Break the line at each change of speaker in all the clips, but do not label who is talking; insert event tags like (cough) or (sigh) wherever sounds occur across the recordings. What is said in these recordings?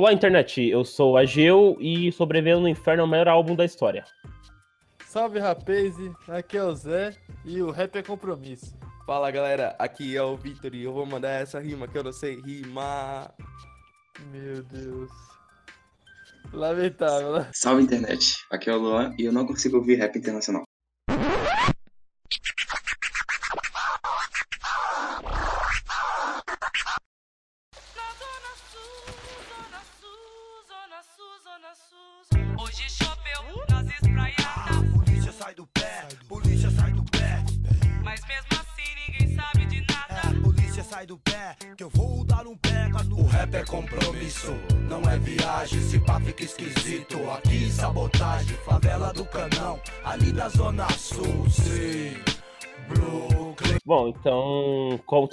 Olá, internet. Eu sou Ageu e Sobrevivendo no Inferno é o maior álbum da história.
Salve, rapaz. Aqui é o Zé e o rap é compromisso.
Fala, galera. Aqui é o Victor e eu vou mandar essa rima que eu não sei rimar.
Meu Deus. Lamentável, né?
Salve, internet. Aqui é o Luan e eu não consigo ouvir rap internacional.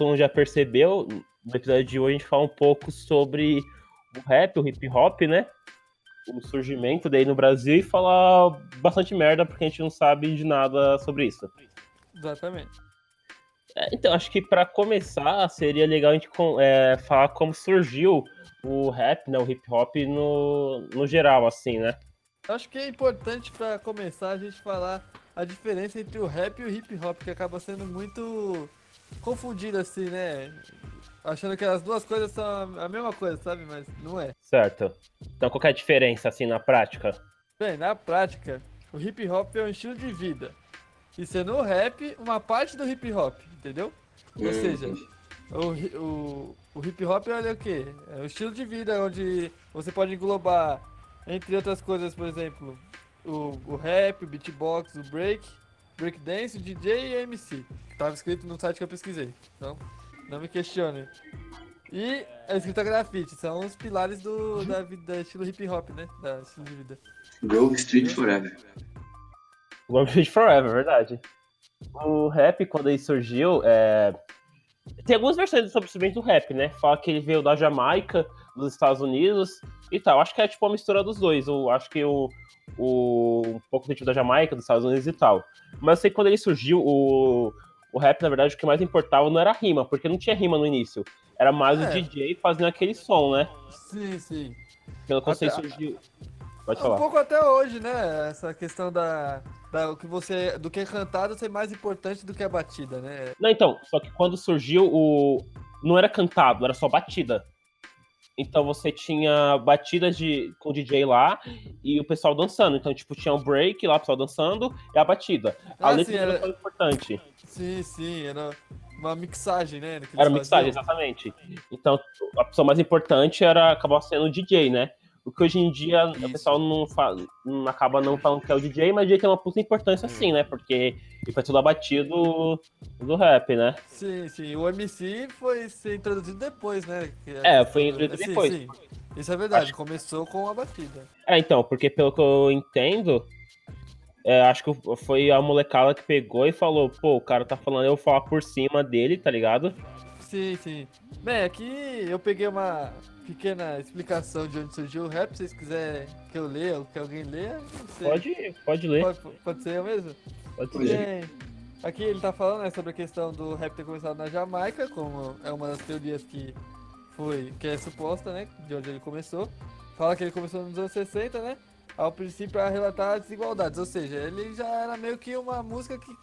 Mundo já percebeu, no episódio de hoje a gente fala um pouco sobre o rap, o hip hop, né? O surgimento dele no Brasil e falar bastante merda porque a gente não sabe de nada sobre isso.
Exatamente.
É, então, acho que para começar seria legal a gente é, falar como surgiu o rap, né? O hip hop no, no geral, assim, né?
Acho que é importante pra começar a gente falar a diferença entre o rap e o hip hop, que acaba sendo muito confundido assim, né? Achando que as duas coisas são a mesma coisa, sabe? Mas não é.
Certo. Então, qual que é a diferença, assim, na prática?
Bem, na prática, o hip hop é um estilo de vida. E sendo o rap, uma parte do hip hop, entendeu? Ou
Hum,
seja, o, o, o hip hop olha o quê? É um estilo de vida onde você pode englobar, entre outras coisas, por exemplo, o, o rap, o beatbox, o break, breakdance, DJ e MC. Estava escrito no site que eu pesquisei. Então, não me questione. E a escrita grafite, são os pilares do, da vida, estilo hip hop, né? Da estilo de vida.
Grove Street Forever.
One Piece Forever, verdade. O rap, quando ele surgiu, é... tem algumas versões sobre o surgimento do rap, né? Fala que ele veio da Jamaica, dos Estados Unidos e tal. Acho que é tipo uma mistura dos dois. Eu acho que o, o um pouco do tipo da Jamaica, dos Estados Unidos e tal. Mas eu sei que quando ele surgiu, o, o rap, na verdade, o que mais importava não era a rima, porque não tinha rima no início. Era mais
É.
o DJ fazendo aquele som, né?
Sim, sim.
Pelo que eu sei, surgiu. Pode
Um
falar.
pouco até hoje, né? Essa questão da, da o que você, do que é cantado ser mais importante do que a batida, né?
Não, então, só que quando surgiu o. Não era cantado, era só batida. Então você tinha batidas de... com o DJ lá e o pessoal dançando. Então, tipo, tinha um break lá, o pessoal dançando e a batida. A
Ah,
letra
sim,
era importante.
Sim, sim, era uma mixagem, né?
Era mixagem, exatamente. Então, a pessoa mais importante era acabar sendo o DJ, né? O que hoje em dia o
Isso.
pessoal não, fala, não acaba não falando que é o DJ, mas o DJ tem uma puta importância sim, né? Porque ele foi tudo abatido do, do rap, né?
Sim, sim. O MC foi ser introduzido depois, né? Que
É, foi introduzido
Sim,
depois.
sim. Isso é verdade,
Acho-
começou com a batida.
É, então, porque pelo que eu entendo, é, acho que foi a molecada que pegou e falou, pô, o cara tá falando, eu vou falar por cima dele, tá ligado?
Sim, sim. Bem, aqui eu peguei uma pequena explicação de onde surgiu o rap, se vocês quiserem que eu leia ou que alguém leia, não sei.
Pode, pode ler,
Pode, pode ser eu mesmo?
pode ler.
Aqui ele tá falando né, sobre a questão do rap ter começado na Jamaica, como é uma das teorias que foi, que é suposta, né, de onde ele começou. Fala que ele começou nos anos 60, né, ao princípio a relatar desigualdades, ou seja, ele já era meio que uma música que,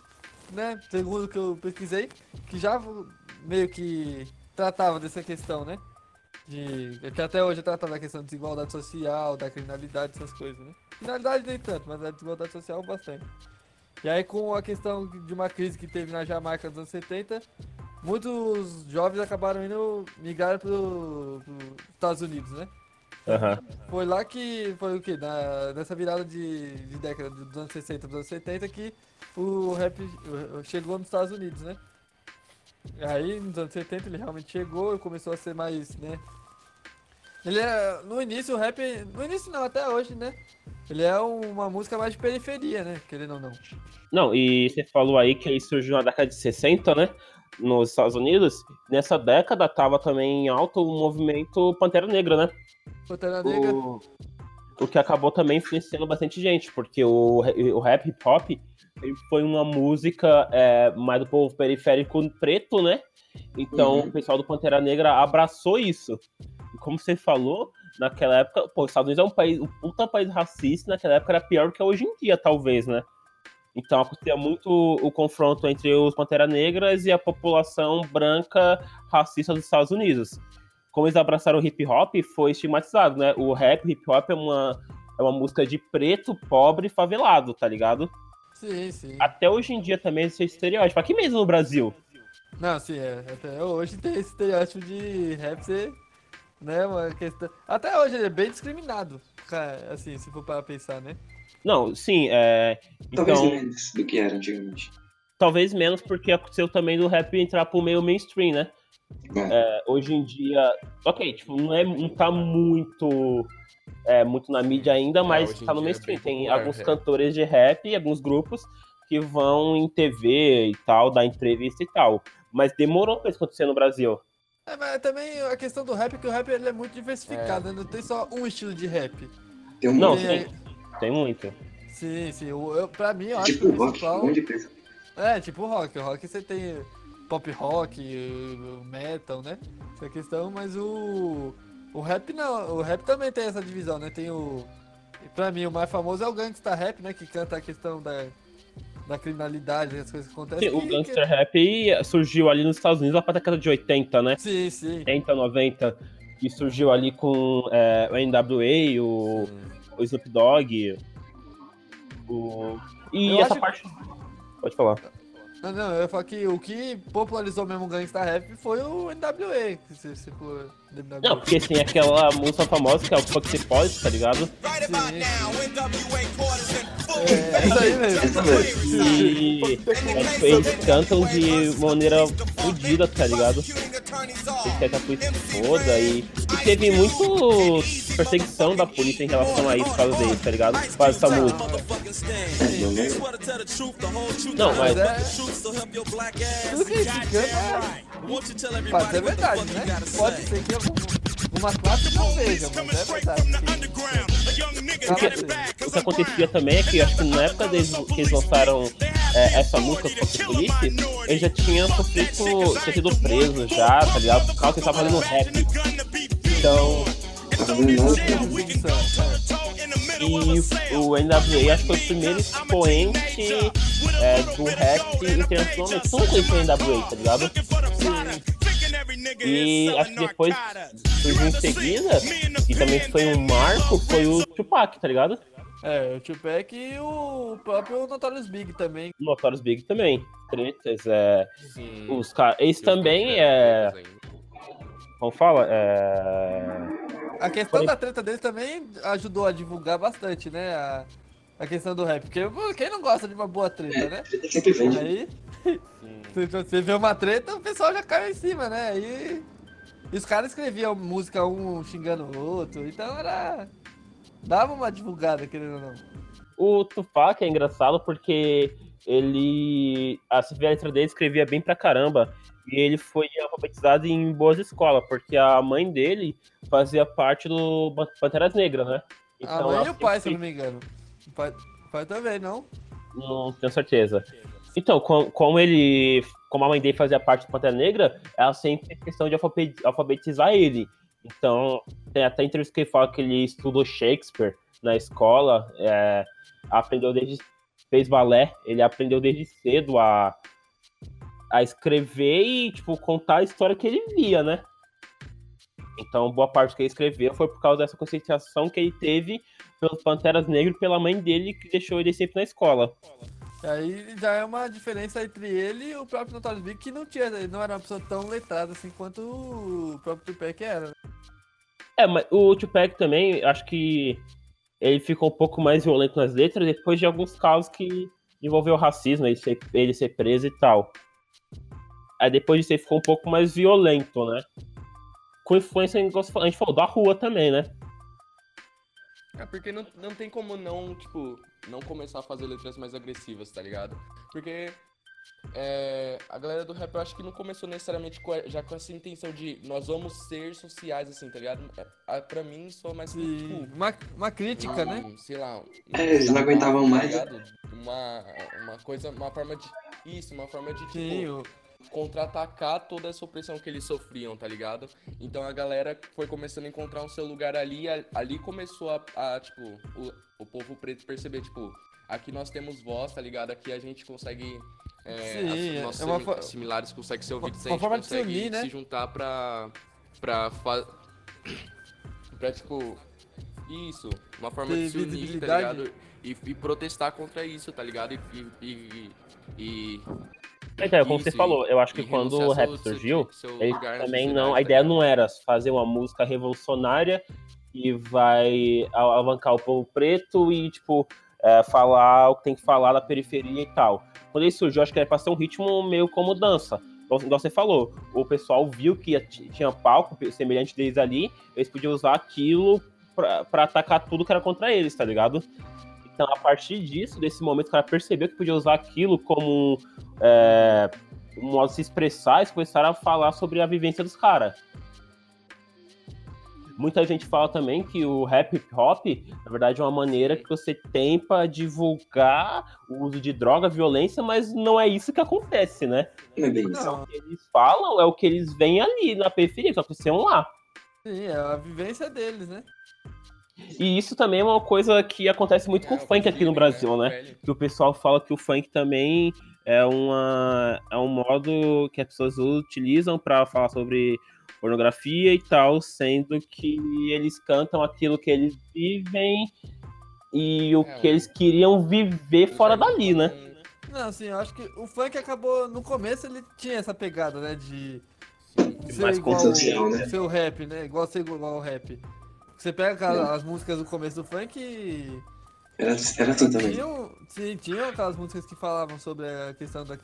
né, segundo o que eu pesquisei, que já meio que tratava dessa questão, né, de, que até hoje trata da questão de desigualdade social, da criminalidade, essas coisas, né. Criminalidade nem tanto, mas a desigualdade social bastante. E aí, com a questão de uma crise que teve na Jamaica nos anos 70, muitos jovens acabaram indo migrar para os Estados Unidos, né?
Aham.
Foi lá que, foi o quê? Na, nessa virada de, de década dos anos 60 dos anos 70 que o rap chegou nos Estados Unidos, né? Aí, nos anos 70, ele realmente chegou e começou a ser mais, né? Ele é, no início, o rap, no início não, até hoje, né? Ele é uma música mais de periferia, né? Querendo ou não.
Não, e você falou aí que ele surgiu na década de 60, né? Nos Estados Unidos. Nessa década tava também em alta o movimento Pantera Negra, né?
Pantera Negra.
O, o que acabou também influenciando bastante gente, porque o, o rap hip hop foi uma música é, mais do povo periférico preto, né? Então
Uhum.
o pessoal do Pantera Negra abraçou isso. E como você falou, naquela época, pô, os Estados Unidos é um país, um puta país racista, naquela época era pior do que é hoje em dia, talvez, né? Então acontecia muito o confronto entre os Pantera Negras e a população branca racista dos Estados Unidos. Como eles abraçaram o hip hop, foi estigmatizado, né? O rap, o hip hop é uma, é uma música de preto, pobre, favelado, tá ligado?
Sim, sim.
Até hoje em dia também esse estereótipo. Aqui mesmo no Brasil.
Não, sim, é. Até hoje tem esse estereótipo de rap ser, né, uma questão... Até hoje ele é bem discriminado, assim, se for para pensar, né?
Não, sim, é.
Talvez
Então,
menos do que era antigamente.
talvez menos porque aconteceu também do rap entrar pro meio mainstream, né?
É.
É, hoje em dia, ok, tipo, não, é, não tá muito, é, muito na mídia ainda, mas
hoje em
tá no
é
mainstream.
bem
Tem
popular,
alguns
rap.
cantores de rap e alguns grupos que vão em TV e tal, dar entrevista e tal. Mas demorou pra isso acontecer no Brasil.
É, mas também a questão do rap é que o rap ele é muito diversificado, né? Não tem só um estilo de rap.
Tem um
Não,
Tem
sim,
aí-
tem muito.
Sim, sim. O, eu, pra mim, eu acho
tipo
que o
rock,
principal...
coisa.
É, tipo rock. O rock você tem pop rock, metal, né? Essa questão, mas o. O rap não. O rap também tem essa divisão, né? Tem o. e Pra mim, o mais famoso é o gangsta rap, né? Que canta a questão da, da criminalidade, as coisas que acontecem.
Sim, o
que-
gangster rap surgiu ali nos Estados Unidos lá pra década de 80, né?
Sim, sim.
80, 90, que surgiu ali com é, o NWA, o, o Snoop Dogg, o... E
Eu
essa
acho-
parte... Pode falar.
Não, não, eu ia falar que o que popularizou mesmo o gangsta rap foi o NWA. Que for.
Não, porque tem aquela música famosa que é o Fuck the Police, tá ligado?
É, isso aí mesmo.
E é, tipo, eles cantam de maneira fodida, tá ligado? Eles querem que a polícia foda e, e teve muito perseguição da polícia em relação a isso por causa deles, tá ligado? Por causa dessa música.
É.
Não, mas...
é- Tudo que é. Pode ser verdade, né? Pode ser que alguma classe não veja, mas é verdade.
Porque o que acontecia também é que acho que na época deles, que eles lançaram é, essa música Fuck the Police, eles já tinham sofrido, tinha sido preso já, tá ligado? Por causa que eles estavam fazendo rap. Então,
fazendo nada.
e o NWA acho que foi o primeiro expoente é, do rap internacionalmente. Todo mundo conhecia o NWA, tá ligado? E acho que depois surgiu em seguida, e também foi um marco, foi o Tupac, tá ligado?
É, o Tupac e o próprio Notorious Big também.
O Notorious Big também. Tretas, é.
Sim.
Os caras. Esse também é. Como fala? É.
A questão da treta deles também ajudou a divulgar bastante, né? A, a questão do rap. Porque pô, quem não gosta de uma boa treta, né?
Treta sempre vende.
Aí, (laughs) se você vê uma treta, o pessoal já cai em cima, né? Aí. E os caras escreviam música um xingando o outro. Então era. Dava uma divulgada, querendo ou não.
O Tupac é engraçado porque ele. A a letra dele escrevia bem pra caramba. E ele foi alfabetizado em boas escolas, porque a mãe dele fazia parte do Panteras Negras, né?
a mãe e o pai, se eu não me engano. O pai, o pai também, não?
Não tenho certeza. Então, com- como ele. Como a mãe dele fazia parte do Pantera Negra, ela sempre fez questão de alfabe- alfabetizar ele. Então, tem até entrevista que ele fala que ele estudou Shakespeare na escola, é, aprendeu desde. fez balé, ele aprendeu desde cedo a, a escrever e, tipo, contar a história que ele via, né? Então, boa parte que ele escreveu foi por causa dessa conscientização que ele teve pelos Panteras Negras e pela mãe dele, que deixou ele sempre na escola.
Aí já é uma diferença entre ele e o próprio Notorious Big, que não tinha, não era uma pessoa tão letrada assim quanto o próprio Tupac era. né?
É, mas o Tupac também, acho que ele ficou um pouco mais violento nas letras depois de alguns casos que envolveu racismo, ele ser, ele ser preso e tal. Aí depois disso ele ficou um pouco mais violento, né? Com influência, a gente falou, da rua também, né?
É porque não, não tem como não, tipo, não começar a fazer letras mais agressivas, tá ligado? Porque é, a galera do rap eu acho que não começou necessariamente com a- já com essa intenção de nós vamos ser sociais, assim, tá ligado? É, pra mim, só mais
E
tipo,
uma, uma crítica, né?
um, sei lá. um-
É, eles não aguentavam
tá
mais.
ligado? Uma, uma coisa, uma forma de. Isso, uma forma de, tipo.
Sim, o,
contra-atacar toda essa opressão que eles sofriam, tá ligado? Então a galera foi começando a encontrar um seu lugar ali, a- ali começou a, a, tipo, o, o povo preto perceber, tipo, aqui nós temos voz, tá ligado? Aqui a gente consegue. É,
Sim,
nossos
é uma
similares conseguem ser ouvidos,
uma
a gente
forma de se
consegue
unir, né?
se juntar pra. pra. fa- pra, tipo. Isso, uma forma
Ter
de se unir, tá ligado? E, e protestar contra isso, tá ligado? E. e, e, e-
Então, como você
Isso,
falou, eu acho que
e
quando o rap
seu-
surgiu,
seu
também
sociedade,
não. A
tá
ideia não era fazer uma música revolucionária e vai alavancar o povo preto e, tipo, é, falar o que tem que falar da periferia e tal. Quando ele surgiu, acho que era pra ser um ritmo meio como dança. Igual você falou, o pessoal viu que tinha palco semelhante deles ali, eles podiam usar aquilo pra, pra atacar tudo que era contra eles, tá ligado? Então, a partir disso, desse momento, o cara percebeu que podia usar aquilo como é, um modo de se expressar, eles começaram a falar sobre a vivência dos caras. Muita gente fala também que o rap hip hop, na verdade, é uma maneira que você tem pra divulgar o uso de droga, violência, mas não é isso que acontece, né?
Não é bem isso.
O que eles falam é o que eles veem ali na periferia, que aconteceu lá.
sim, é a vivência deles, né?
E isso também é uma coisa que acontece muito com o funk aqui no Brasil, né? que o pessoal fala que o funk também é, uma, é um modo que as pessoas utilizam para falar sobre pornografia e tal, sendo que eles cantam aquilo que eles vivem e o
É,
que eles queriam viver fora dali, né?
Não, assim, eu acho que o funk acabou. No começo ele tinha essa pegada, né? De ser
mais
igual
né?
ser o rap, né? Igual ser igual ao rap. Você pega aquelas, as músicas do começo do funk e.
Era, era assim também.
Tinham, sim, tinham aquelas músicas que falavam sobre a questão da,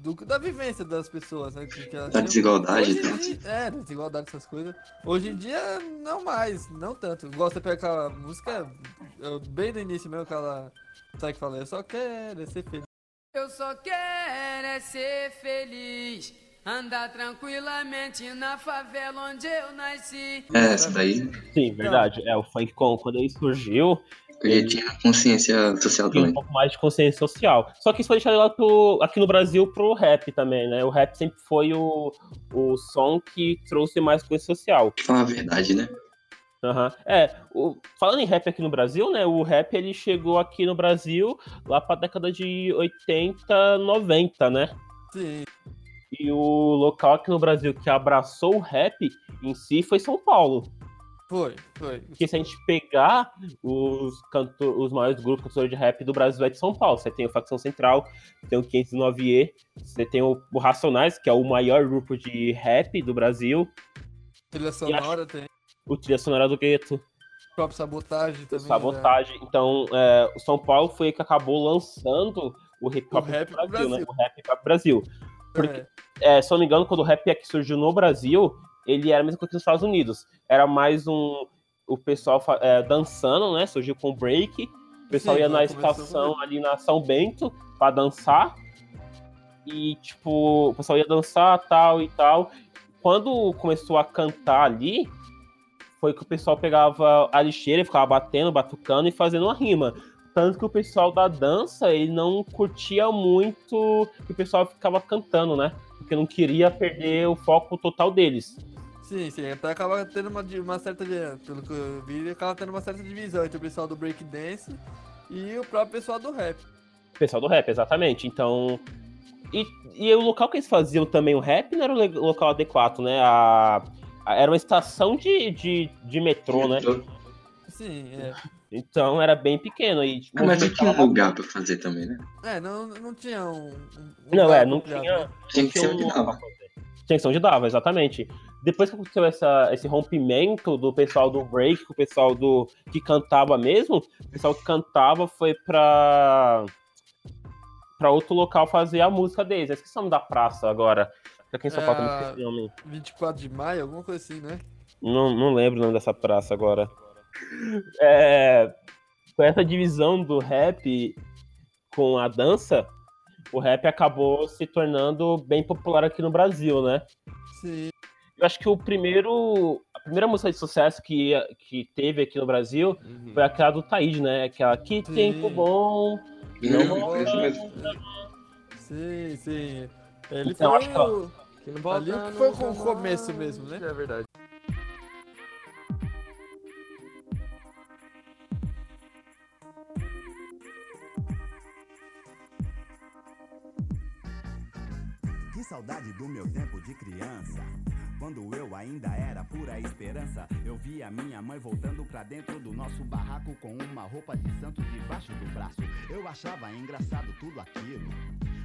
do- da vivência das pessoas, né? Que, que
Da
tinham.
desigualdade,
Hoje
né?
dia- É, da desigualdade, essas coisas. Hoje em dia, não mais, não tanto. Igual você pega aquela música, eu- bem no início mesmo, aquela. Sabe que fala? Eu só quero ser feliz.
Eu só quero é ser feliz, andar tranquilamente na favela onde eu nasci.
É, essa daí
Sim, verdade. É, o funk, com- quando ele surgiu,
eu já tinha consciência social
tinha um
também.
pouco mais de consciência social. Só que isso foi deixado lá pro, aqui no Brasil pro rap também, né? O rap sempre foi o, o som que trouxe mais consciência social.
Pra falar a verdade, né?
Aham. É, o- falando em rap aqui no Brasil, né? O rap ele chegou aqui no Brasil lá pra década de 80, 90, né?
Sim,
E o local aqui no Brasil que abraçou o rap em si foi São Paulo.
foi, foi.
Porque se a gente pegar os, canto os maiores grupos cantores de rap do Brasil é de São Paulo. Você tem o Facção Central, tem o 509E, você tem o, o Racionais, que é o maior grupo de rap do Brasil,
Trilha sonora tem.
o Trilha Sonora do Gueto,
O próprio sabotagem também. né?
Sabotagem. Então, é, o São Paulo foi o que acabou lançando o hip
O
hop
rap
do
pro
Brasil, né?
Brasil.
O rap para Brasil. Porque-
É,
É, se eu não me engano, quando o rap aqui surgiu no Brasil, ele era a mesma coisa que nos Estados Unidos. Era mais um. O pessoal é, dançando, né? Surgiu com break. O pessoal
Sim,
ia na
começou com
estação ali na São Bento pra dançar. E, tipo, o pessoal ia dançar tal e tal. Quando começou a cantar ali, foi que o pessoal pegava a lixeira e ficava batendo, batucando e fazendo uma rima. Tanto que o pessoal da dança, ele não curtia muito que o pessoal ficava cantando, né? Porque não queria perder o foco total deles.
sim, sim. Até acaba tendo uma, uma certa. Pelo que eu vi, acaba tendo uma certa divisão entre o pessoal do breakdance e o próprio pessoal do rap.
O pessoal do rap, exatamente. Então. E, e o local que eles faziam também o rap não era o local adequado, né? A, a- era uma estação de, de, de metrô, né?
Sim, é.
Então era bem pequeno. E,
Ah, mas não tinha um lugar pra fazer também, né?
É, não, não tinha um. um
Não, é, não tinha.
né?
Tinha que ser onde
um-
dava.
Tinha que ser onde dava, exatamente. Depois que aconteceu essa, esse rompimento do pessoal do break, com o pessoal do que cantava mesmo, o pessoal que cantava foi pra, pra outro local fazer a música deles. Eu esqueci o nome da praça agora. Aqui em São Paulo,
É,
também esqueci o nome.
24 de maio, alguma coisa assim, né?
Não, não lembro o nome dessa praça agora. É, com essa divisão do rap com a dança, o rap acabou se tornando bem popular aqui no Brasil, né?
Sim.
Eu acho que o primeiro. A primeira música de sucesso que, que teve aqui no Brasil
Uhum.
foi aquela do Taíde, né? Aquela Que
Sim.
Tempo Bom. Não vou-
isso mesmo.
Sim, sim. Ele
Então,
foi
acho que, ó,
Ali que foi com o começo mesmo, né?
É verdade.
Que saudade do meu tempo de criança. Quando eu ainda era pura esperança, eu via minha mãe voltando pra dentro do nosso barraco com uma roupa de santo debaixo do braço. Eu achava engraçado tudo aquilo.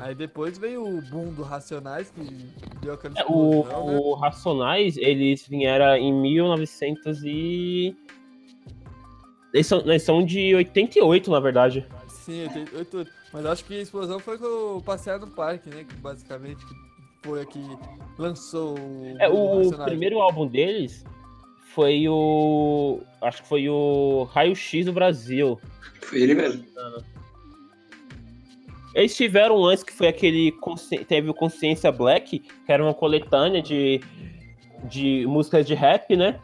Aí depois veio o boom do Racionais, que deu aquela
É, o,
né?
o Racionais, eles vieram em 1900 e... Eles são, eles são de 88, na verdade.
Sim, 88. Mas acho que a explosão foi com o Passear no Parque, né? Que basicamente foi a que lançou o,
É, o
Racionais.
primeiro álbum deles foi o... Acho que foi o Raio X do Brasil.
Foi ele mesmo.
Eles tiveram antes que foi aquele. Teve o Consciência Black, que era uma coletânea de, de músicas de rap, né?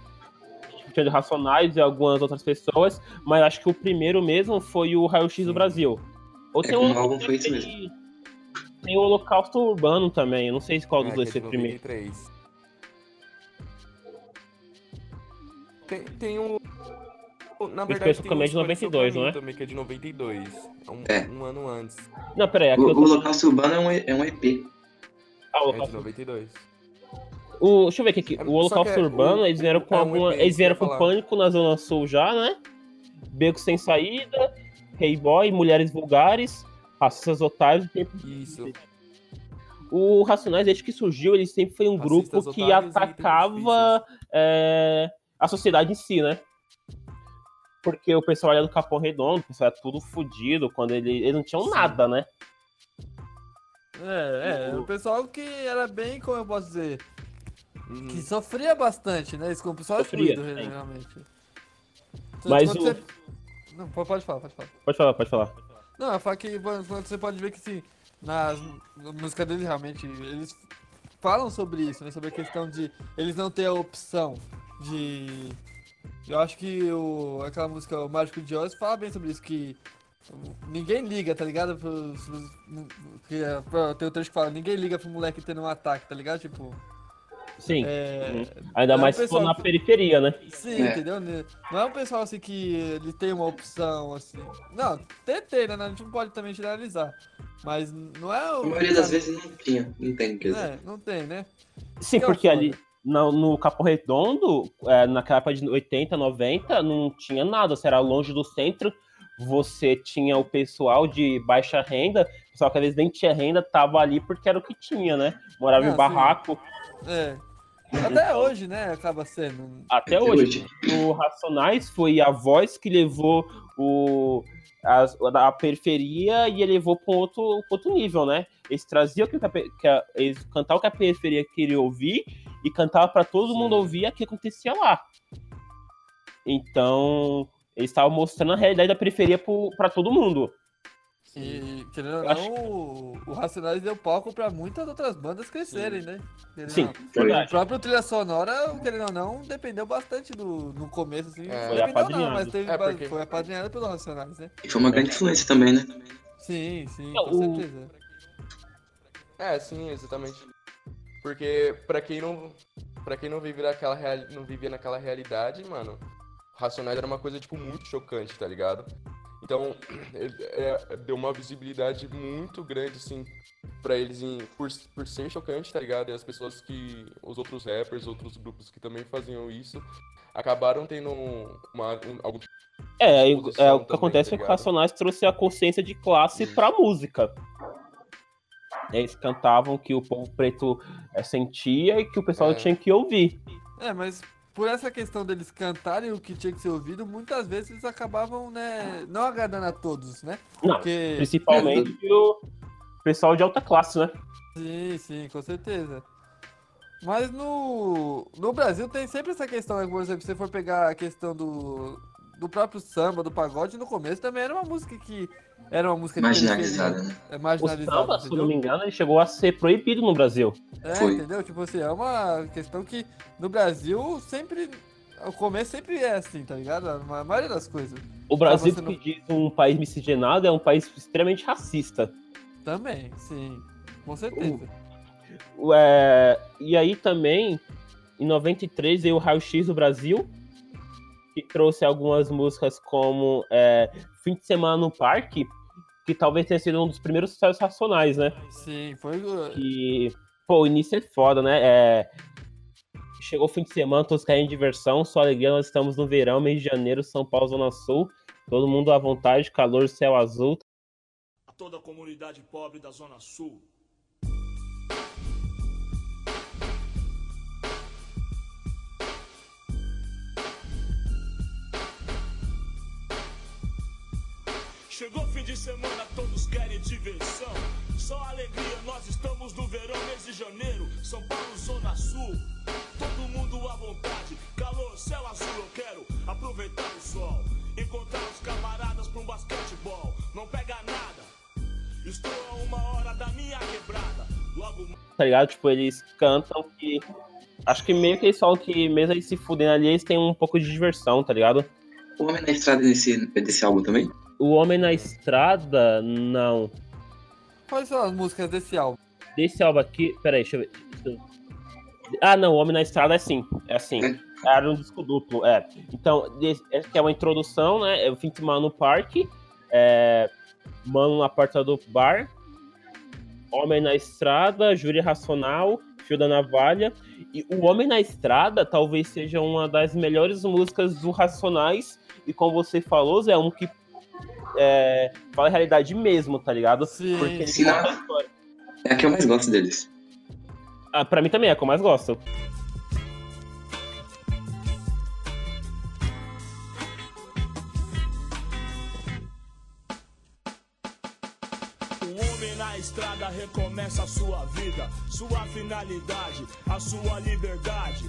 Tinha de Racionais e algumas outras pessoas, mas acho que o primeiro mesmo foi o Raio X do Brasil. Ou
É,
tem, um,
álbum foi isso
tem, tem o Holocausto Urbano também, eu não sei qual dos
É,
dois foi primeiro.
93. Tem, tem um. Na
O
verdade,
Space
tem
Command
um
de 92, não é?
também, que é de 92. É um,
É.
um ano antes.
Não, peraí, aqui
O,
tô...
Holocausto Urbano é um, é um EP.
Ah, o
É de
Holocausto...
92.
o, deixa eu ver aqui.
É,
O Holocausto
é
Urbano,
o-
eles vieram com
é um
alguma.
EP,
eles vieram com
falar.
Pânico na Zona Sul já, né? Beco Sem Saída, Hey Boy, Mulheres Vulgares, Racistas Otários. e Tempo
Isso.
O Racionais, desde que surgiu, ele sempre foi um
Racistas
grupo que atacava é, a sociedade em si, né? Porque o pessoal era do Capão Redondo, o pessoal era tudo fudido, quando ele, eles não tinham
Sim.
nada, né?
É, é,
O-
o pessoal que era bem, como eu posso dizer,
Uhum.
que sofria bastante, né? Isso com o pessoal
Sofria,
excluído,
é.
realmente. Tanto
Mas o-
você- Não, pode pode falar, pode falar.
Pode falar, pode falar.
Não, eu falo que quando você pode ver que sim, nas na música deles realmente, eles falam sobre isso, né? Sobre a questão de eles não ter a opção de. Eu acho que o, aquela música O Mágico de Oz fala bem sobre isso, que ninguém liga, tá ligado? Pros, tem o trecho que fala, ninguém liga pro moleque tendo um ataque, tá ligado? Tipo,
Sim.
é.
Uhum. Ainda
é um
mais se for
pessoal
na periferia, né?
Sim,
É.
entendeu? Né? Não é um pessoal assim que ele tem uma opção, assim. Não, tem, tem, né? A gente não pode também generalizar. Mas não é o.
A maioria das vezes não tinha, não tem, quer dizer.
É, não tem, né?
Sim,
é
porque
foda.
ali no, no Capão Redondo, é, naquela época de 80, 90, não tinha nada. Você era longe do centro, você tinha o pessoal de baixa renda, pessoal que às vezes nem tinha renda, tava ali porque era o que tinha, né? Morava
Ah,
em
sim.
barraco.
É. Até hoje, né? Acaba sendo.
Até
Até
hoje. O Racionais foi a voz que levou o, as- a, periferia e levou para outro, pra outro nível, né? Eles traziam o que, a que a, eles cantavam o que a periferia queria ouvir e cantava para todo
Sim.
mundo ouvir o que acontecia lá. Então, eles estavam mostrando a realidade da periferia para todo mundo.
E, querendo ou
Eu acho-
não, o, Racionais deu palco pra muitas outras bandas crescerem, né? Querendo
Sim,
não. O próprio trilha sonora, querendo ou não, dependeu bastante do no começo, assim.
É.
Foi
não,
apadrinhado.
mas teve,
É, porque-
foi apadrinhado pelo Racionais, né?
E foi uma grande influência também, né?
Sim, sim,
Não,
com
o-
certeza.
É, sim, exatamente. Porque pra quem não. Pra quem não vive naquela real, não vivia naquela realidade, mano, Racionais era uma coisa, tipo, muito chocante, tá ligado? Então, (clears throat) é, deu uma visibilidade muito grande, assim, pra eles em, por, por ser chocante, tá ligado? E as pessoas que. Os outros rappers, outros grupos que também faziam isso, acabaram tendo uma, um, algum tipo
É, é, é o que
também,
acontece
tá
é que o? Racionais trouxe a consciência de classe
Isso.
pra música. Eles cantavam que o povo preto eh, sentia e que o pessoal
É.
tinha que ouvir.
É, mas por essa questão deles cantarem o que tinha que ser ouvido, muitas vezes eles acabavam, né, não agradando a todos, né?
Não,
Porque.
principalmente o pessoal de alta classe, né?
Sim, sim, com certeza. Mas no, no Brasil tem sempre essa questão, né? Por exemplo, se você for pegar a questão do, do próprio samba, do pagode, no começo também era uma música que. Era uma música de
Marginalizada, né?
É
O
marginalizada.
samba, se não me engano, ele chegou a ser proibido no Brasil.
É,
Foi.
entendeu? Tipo assim, é uma questão que no Brasil sempre. O começo sempre é assim, tá ligado? A maioria das coisas.
O Brasil,
você não-
que diz um país miscigenado, é um país extremamente racista.
Também, sim. Com certeza.
O, é, e aí também, em 93, veio o Raio X do Brasil, que trouxe algumas músicas como é, Fim de Semana no Parque, que talvez tenha sido um dos primeiros sucessos racionais, né?
Sim, foi. uh,
Que, pô, o início é foda, né? É, chegou o fim de semana, todos querem diversão, só alegria, nós estamos no verão, mês de janeiro, São Paulo, Zona Sul, todo mundo à vontade, calor, céu azul.
A toda a comunidade pobre da Zona Sul. Semana, todos querem diversão. Só alegria, nós estamos no verão, mês de janeiro. São Paulo, Zona Sul. Todo mundo à vontade. Calor, céu azul, eu quero aproveitar o sol. Encontrar os camaradas pra um basquetebol. Não pega nada. Estou a uma hora da minha quebrada. Logo
tá ligado? Tipo, eles cantam que. Acho que meio que eles falam que, mesmo eles se fudendo ali, eles têm um pouco de diversão, tá ligado?
O Homem na Estrada desse, desse álbum também?
O Homem na Estrada, não.
Quais são as músicas desse álbum?
Desse álbum aqui. Peraí, deixa eu ver. Deixa eu- Ah, não, o Homem na Estrada é sim. É assim. Era um disco duplo, é. Então, aqui é uma introdução, né? É o fim de semana no parque. É... Mano na porta do bar. Homem na Estrada, Júri Racional, Fio da Navalha. E o Homem na Estrada talvez seja uma das melhores músicas do Racionais. E como você falou, Zé, é um que é, fala a realidade mesmo, tá ligado?
Sim,
Porque ele
sim.
conta a história.
É a que eu mais gosto deles.
Ah, pra mim também é a que eu mais gosto.
Um homem na estrada recomeça a sua vida, sua finalidade, a sua liberdade.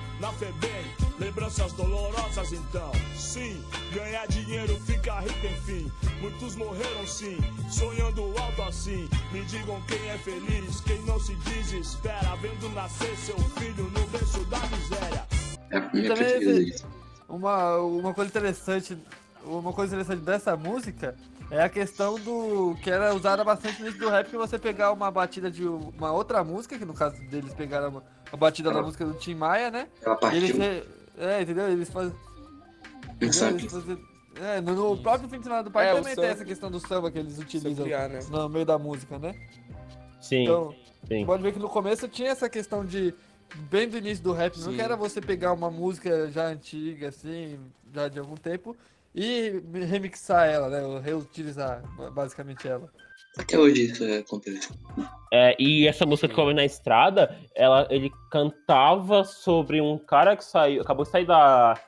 Na FEBEM, lembranças dolorosas então. Sim, ganhar dinheiro fica rico enfim. Muitos morreram sim, sonhando alto assim. Me digam quem é feliz, quem não se desespera, vendo nascer seu filho no berço da miséria.
É a minha
também
preferida.
Uma, uma coisa interessante. Uma coisa interessante dessa música é a questão do. que era usada bastante no início do rap, que você pegar uma batida de uma outra música, que no caso deles pegaram uma- a batida da música do Tim Maia, né?
Ela
E eles. É, entendeu? Eles fazem. entendeu?
sample.
Eles fazem- É, no, no próprio fim de semana do parque
É,
também tem essa questão do samba que eles utilizam
Samplear, né?
no meio da música, né?
Sim,
Então,
sim.
pode ver que no começo tinha essa questão de. Bem do início do rap, não que era você pegar uma música já antiga, assim, já de algum tempo, e remixar ela, né? ou Reutilizar, basicamente ela.
Até hoje isso é, acontece.
É, e essa música que Homem na Estrada, ela, ele cantava sobre um cara que saiu, acabou de sair da,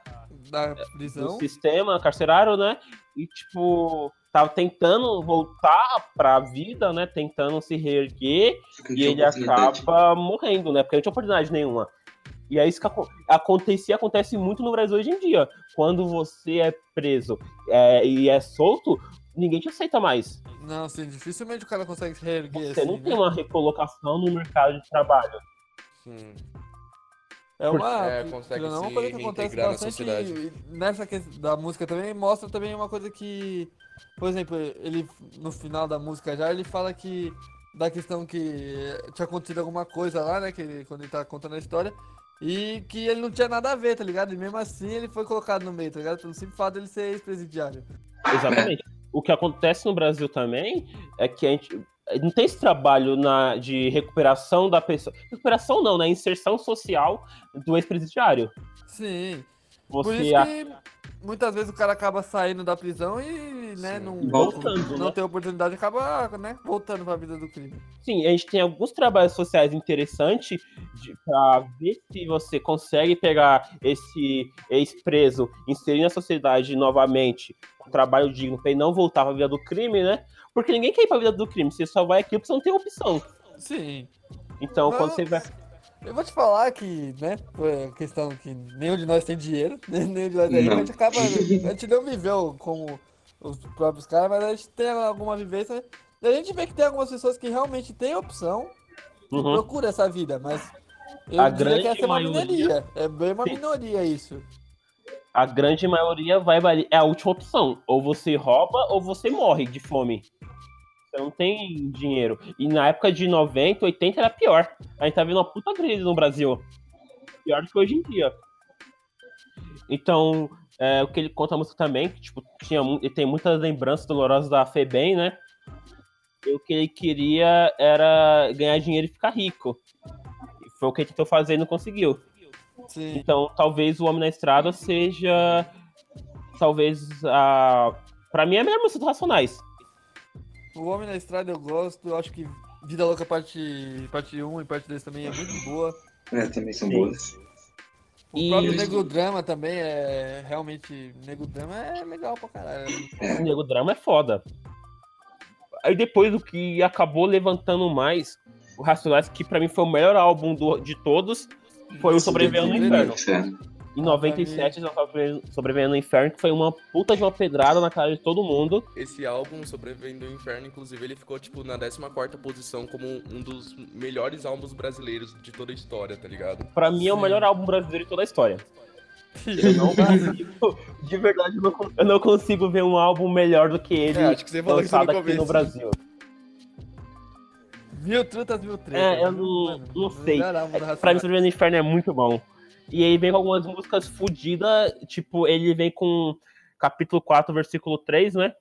Da
do
prisão.
sistema carcerário, né? E, tipo, tava tentando voltar pra vida, né? Tentando se reerguer. E ele acaba morrendo, né? Porque não tinha oportunidade nenhuma. E é isso que aco- acontecia, acontece muito no Brasil hoje em dia. Quando você é preso é, e é solto, ninguém te aceita mais.
Não, assim, dificilmente o cara consegue se reerguer
Você
assim,
não
né?
tem uma recolocação no mercado de trabalho.
Sim.
É uma,
É,
que-
consegue
não,
se
uma coisa que acontece bastante nessa questão da música também mostra também uma coisa que, por exemplo, ele no final da música já ele fala que da questão que tinha acontecido alguma coisa lá, né? Que ele- quando ele tá contando a história. E que ele não tinha nada a ver, tá ligado? E mesmo assim ele foi colocado no meio, tá ligado? Pelo simples fato dele ser ex-presidiário.
Exatamente. O que acontece no Brasil também é que a gente não tem esse trabalho na, de recuperação da pessoa. Recuperação não, né? Inserção social do ex-presidiário.
Sim. Por
Você
isso
a-
que muitas vezes o cara acaba saindo da prisão e, né,
Sim.
não,
Voltando,
não
né?
tem oportunidade, acaba, né, voltando pra vida do crime.
Sim, a gente tem alguns trabalhos sociais interessantes de- pra ver se você consegue pegar esse ex-preso, inserir na sociedade novamente, um trabalho digno pra ele não voltar pra vida do crime, né? Porque ninguém quer ir pra vida do crime, você só vai aqui porque você não tem opção.
Sim.
Então,
Não,
quando você vai.
Eu vou te falar que, né, questão que nenhum de nós tem dinheiro, (laughs) nenhum de nós é rico, a gente acaba, (laughs) a gente não viveu como os próprios caras, mas a gente tem alguma vivência, a gente vê que tem algumas pessoas que realmente têm opção e
Uhum.
procuram essa vida, mas eu
A
diria que
grande
essa é uma
maioria-
minoria, é bem uma
Sim.
minoria isso.
A grande maioria vai valer. É a última opção. Ou você rouba ou você morre de fome. Você não tem dinheiro. E na época de 90, 80 era pior. A gente tá vendo uma puta crise no Brasil. Pior do que hoje em dia. Então, é, o que ele conta a música também, que tipo, tinha, ele tem muitas lembranças dolorosas da FEBEM, né? E o que ele queria era ganhar dinheiro e ficar rico. Foi o que ele tentou fazer e não conseguiu.
Sim.
Então, talvez o Homem na Estrada seja. Talvez a. Pra mim é a melhor música dos Racionais.
O Homem na Estrada eu gosto, eu acho que Vida Louca parte, parte 1 e parte 2 também é muito boa.
É, também são
Sim.
boas.
O
E-
próprio Negro Drama também é realmente. Negro Drama é legal pra caralho.
O Nego Drama é foda. Aí depois o que acabou levantando mais o Racionais, que pra mim foi o melhor álbum do- de todos, foi o Sobrevivendo no Inferno. Em 97, eles lançaram Sobrevivendo no Inferno, que foi uma puta de uma pedrada na cara de todo mundo.
Esse álbum, Sobrevivendo ao Inferno, inclusive, ele ficou, tipo, na 14ª posição como um dos melhores álbuns brasileiros de toda a história, tá ligado?
Pra mim é o
Sim.
melhor álbum brasileiro de toda a história. (laughs) Eu não consigo, (laughs) de verdade, eu não, con- eu não consigo ver um álbum melhor do que ele
É, acho que você falou isso no
lançado aqui no Brasil.
Mil trutas, mil tretas.
É, eu não- não sei. Pra mim. Sobrevivendo no Inferno é muito bom. E ele vem com algumas músicas fodidas, tipo, ele vem com capítulo 4, versículo 3, né?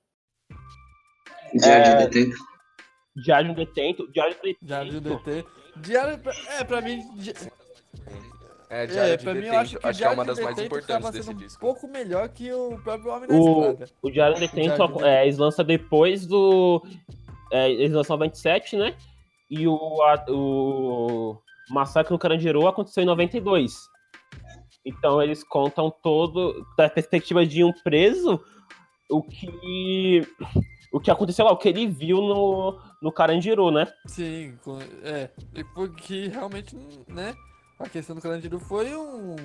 Diário
É,
de detento.
Diário de um detento. Diário de um
Já viu o
detento.
Diário. É, pra mim. di-
É,
É,
Diário de
pra mim
Detento.
eu acho que,
acho que é uma
Diário
das
de
mais
Detento
importantes desse
um
disco.
pouco melhor que o próprio Homem na
O,
Estrada.
o Diário de um Detento,
Diário de
é, eles lançam depois do... É, eles lançam 27, né? E o, a- o Massacre no Carandiru aconteceu em 92. Então eles contam todo, da perspectiva de um preso, o que... O que aconteceu lá, o que ele viu no, no Carandiru, né?
Sim, é. Porque realmente, né? A questão do Carandiru foi um.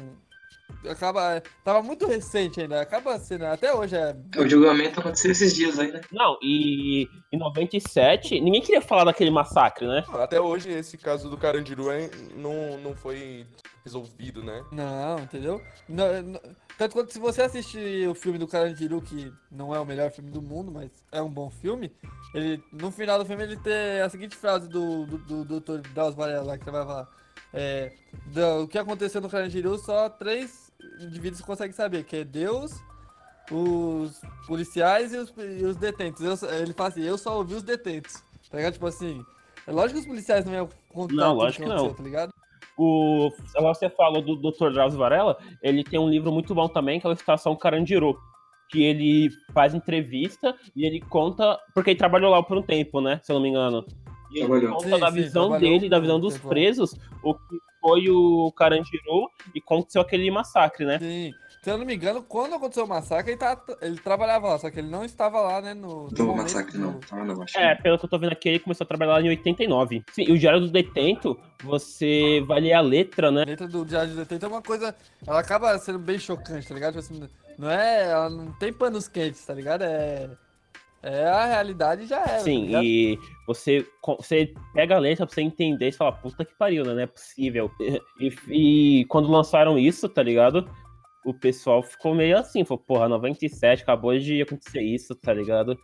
Acaba. Tava muito recente ainda. Acaba sendo. Até hoje é.
O julgamento aconteceu esses dias aí, né?
Não, e em 97, ninguém queria falar daquele massacre, né?
Até hoje, esse caso do Carandiru é- não, não foi resolvido, né?
Não, entendeu? Não- não- tanto quanto se você assistir o filme do Carandiru, que não é o melhor filme do mundo, mas é um bom filme, ele, no final do filme ele tem a seguinte frase do, do, do Dr. Drauzio Varela lá, que você vai falar. É, do- o que aconteceu no Carandiru, só três indivíduos conseguem saber, que é Deus, os policiais e os, e os detentos. Eu ele fala assim, eu só ouvi os detentos. Tá ligado? Tipo assim, é lógico que os policiais não iam contar
Não, lógico que não.
tá ligado?
O, agora você falou do Dr. Drauzio Varela, ele tem um livro muito bom também, que é o Estação Carandiru, que ele faz entrevista e ele conta, porque ele trabalhou lá por um tempo, né, se eu não me engano. E ele
Trabalhou.
conta
Sim,
da
sim,
visão
trabalhou
dele, da visão dos presos, o que foi o Carandiru e como aconteceu aquele massacre, né?
Sim. Se eu não me engano, quando aconteceu o massacre, ele, tá, ele trabalhava lá, só que ele não estava lá, né? No, no
Do massacre,
do-
não. Ah, não, acho
É, pelo que eu tô vendo aqui, ele começou a trabalhar lá em 89. Sim, e o Diário do Detento, você vai ler a letra, né?
A letra do Diário de Detento é uma coisa. Ela acaba sendo bem chocante, tá ligado? Tipo assim, não é. Ela não tem panos quentes, tá ligado? É. É a realidade já era. tá
Sim,
ligado?
e você, você pega a letra pra você entender e fala, puta que pariu, né? Não é possível. (laughs) E, e quando lançaram isso, tá ligado? O pessoal ficou meio assim, falou, porra, 97, acabou de acontecer isso, tá ligado?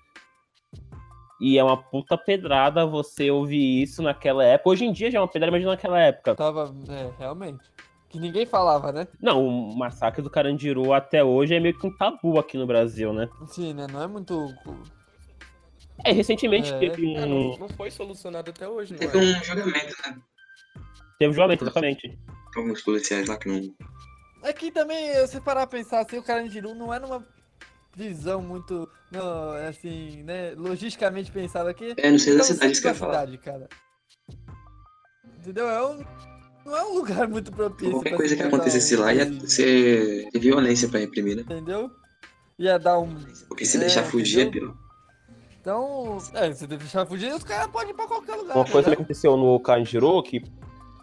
E é uma puta pedrada você ouvir isso naquela época. Hoje em dia já é uma pedrada, mas naquela época.
Tava, é, realmente. Que ninguém falava, né?
Não, o massacre do Carandiru até hoje é meio que um tabu aqui no Brasil, né?
Sim, né? Não é muito.
É, recentemente
É.
teve
É,
um.
não, não foi solucionado até hoje, não
Teve
é?
um julgamento, né?
Teve um julgamento, exatamente.
Alguns policiais lá que não.
É que também, se parar pra pensar assim, o Carandiru não é numa visão muito. Não, é assim, né? Logisticamente pensado aqui.
É, não sei da
Então,
cidade que
centro da
falar.
cidade, cara. Entendeu? É um, não é um (laughs) lugar muito propício.
Qualquer coisa que acontecesse
um
lá ia ser ter violência pra reprimir, né?
Entendeu? Ia dar um.
Porque se
É,
deixar fugir é
entendeu?
pior.
Então, é, se deixar fugir, os caras podem ir pra qualquer lugar.
Uma coisa que
né?
aconteceu no Carandiru, que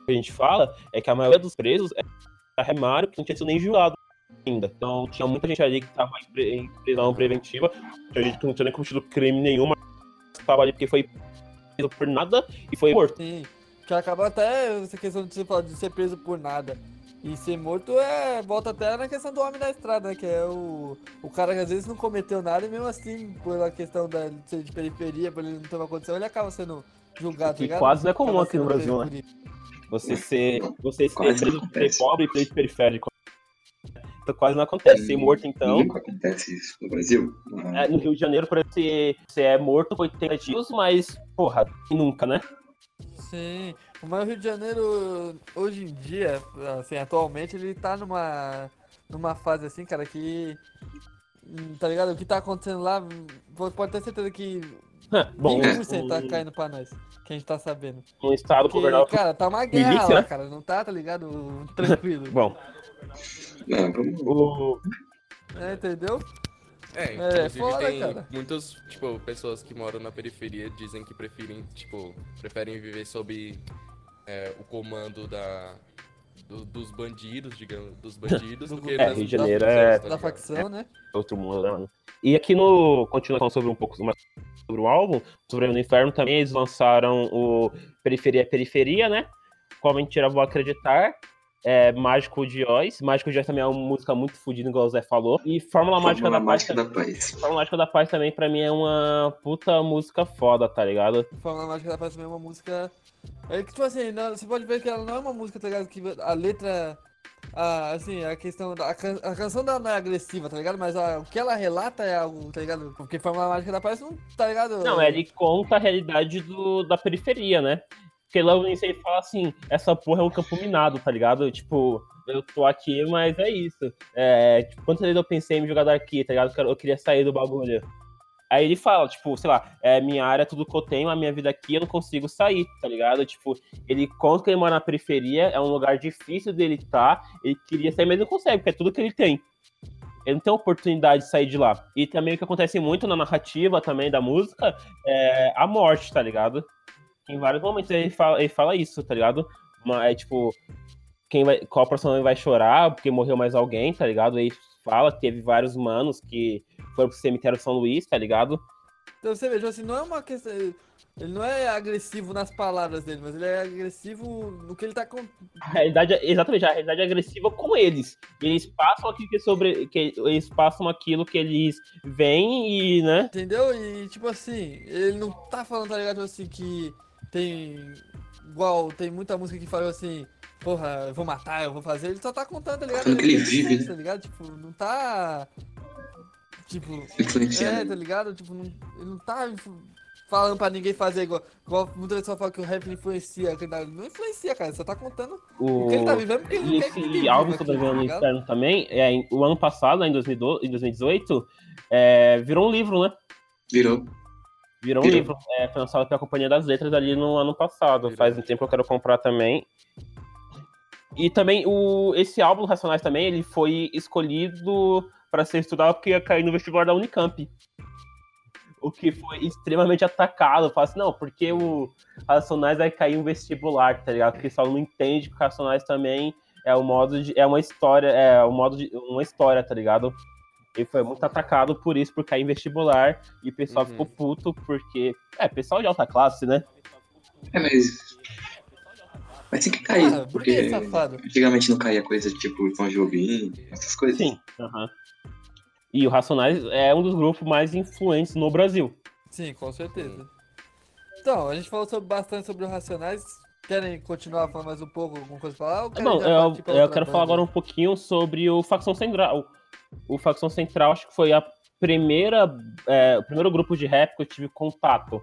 a gente fala, é que a maioria dos presos era remário que não tinha sido nem julgado ainda. Então tinha muita gente ali que tava em, prisão preventiva, tinha gente que não tinha nem cometido crime nenhum, mas tava ali porque foi preso por nada e foi morto.
Sim. Que acaba até essa questão você de ser preso por nada. E ser morto é. Volta até na questão do homem da estrada, né? Que é o. O cara que às vezes não cometeu nada e mesmo assim, pela questão da, de ser de periferia, por ele não ter uma condição, ele acaba sendo julgado, tá
Que
ligado?
quase não é comum aqui no Brasil, né? Você ser, você ser preso ser pobre e preso periférico. Então quase não acontece. Ser morto, então.
Nunca acontece isso no Brasil. Não.
É, no Rio de Janeiro, por exemplo, você, você é morto por 80 dias, mas, porra, nunca, né?
Sim, mas o Rio de Janeiro, hoje em dia, assim, atualmente, ele tá numa, numa fase assim, cara, que. Tá ligado? O que tá acontecendo lá, pode ter certeza que (laughs)
Bom,
20% tá caindo pra nós, que a gente tá sabendo.
um estado
Porque,
governado
cara, tá uma guerra
milícia,
lá,
né?
cara, não tá, tá ligado? (laughs) Tranquilo.
Bom, o,
É, entendeu?
É,
É,
inclusive
foda,
tem
cara.
muitas, tipo, pessoas que moram na periferia dizem que preferem, tipo, preferem viver sob é, o comando da, do- dos bandidos, digamos, dos (laughs) bandidos, do que
É,
das-
Rio de
das
Janeiro
pessoas,
é-
tá
Da facção, né?
outro mundo, né, mano? E aqui no. Continuando falando sobre um pouco mais sobre o álbum, sobre o Inferno também, eles lançaram o Periferia Periferia, né? Qual mentira vou acreditar? É, Mágico de Oz. Mágico de Oz também é uma música muito fodida, igual o Zé falou. E Fórmula Mágica
Fórmula
da Paz.
Mágica da Paz.
Fórmula Mágica da Paz também, pra mim, é uma puta música foda, tá ligado?
Fórmula Mágica da Paz também é uma música. É que, tipo assim, não- você pode ver que ela não é uma música, tá ligado? Que a letra. A, assim, a questão. Da, a, can- a canção dela não é agressiva, tá ligado? Mas a- o que ela relata é algo, tá ligado? Porque Fórmula Mágica da Paz não, tá ligado?
Não, ele conta a realidade do, da periferia, né? Porque logo nisso ele fala assim, essa porra é um campo minado, tá ligado? Tipo, eu tô aqui, mas é isso. É, tipo, quantas vezes eu pensei em me jogar daqui, tá ligado? Eu queria sair do bagulho. Aí ele fala, tipo, sei lá, é minha área, tudo que eu tenho, a minha vida aqui, eu não consigo sair, tá ligado? Tipo, ele conta que ele mora na periferia, é um lugar difícil dele estar, ele queria sair, mas não consegue, porque é tudo que ele tem. Ele não tem oportunidade de sair de lá. E também o que acontece muito na narrativa também da música é a morte, tá ligado? Em vários momentos ele fala, ele fala isso, tá ligado? É tipo, quem vai, qual personagem vai chorar porque morreu mais alguém, tá ligado? Ele fala, teve vários manos que foram pro cemitério São Luís, tá ligado?
Então você veja, assim, não é uma questão. Ele não é agressivo nas palavras dele, mas ele é agressivo no que ele tá com.
A realidade, é- exatamente, a realidade é agressiva com eles. Eles passam aquilo que sobre. Que, eles passam aquilo que eles veem e, né?
Entendeu? E tipo assim, ele não tá falando, tá ligado? Tipo assim, que tem. Igual, tem muita música que fala assim, porra, eu vou matar, eu vou fazer. Ele só tá contando, tá ligado?
Falando que ele vive, né?
Tá ligado? Tipo, não tá. Tipo. É, tá ligado? Tipo, não, ele não tá falando pra ninguém fazer igual. Igual muita vezes só fala que o rap influencia. que Não influencia, cara. Ele só tá contando
O,
o que ele tá vivendo porque ele
e
não quer que
esse álbum no
aquilo, tá
inferno também, é, o ano passado, né, em 2012 em 2018, é, virou um livro, né?
Virou.
Virou um
Virou.
livro. É, foi lançado pela Companhia das Letras ali no ano passado.
Virou.
Faz um tempo que eu quero comprar também. E também, o, esse álbum Racionais também, ele foi escolhido para ser estudado porque ia cair no vestibular da Unicamp. O que foi extremamente atacado. Fala assim, não, porque o Racionais vai cair no vestibular, tá ligado? Porque o pessoal não entende que o Racionais também é o modo de. É uma história, é o modo de. uma história, tá ligado? Ele foi muito atacado por isso, por cair em vestibular, e o pessoal
Uhum.
ficou puto porque. É, pessoal de alta classe, né?
É, mas. Mas tem que cair,
Ah, por que,
porque
safado?
antigamente não caía coisa tipo Tom Jobim, essas coisas.
Sim. aham. E o Racionais é um dos grupos mais influentes no Brasil.
Sim, com certeza. Então, a gente falou sobre- bastante sobre o Racionais. Querem continuar falando mais um pouco, alguma coisa pra falar? Ou
Bom, eu, eu quero falar
banda?
agora um pouquinho sobre o Facção Central. O Facção Central acho que foi a primeira, é, o primeiro grupo de rap que eu tive contato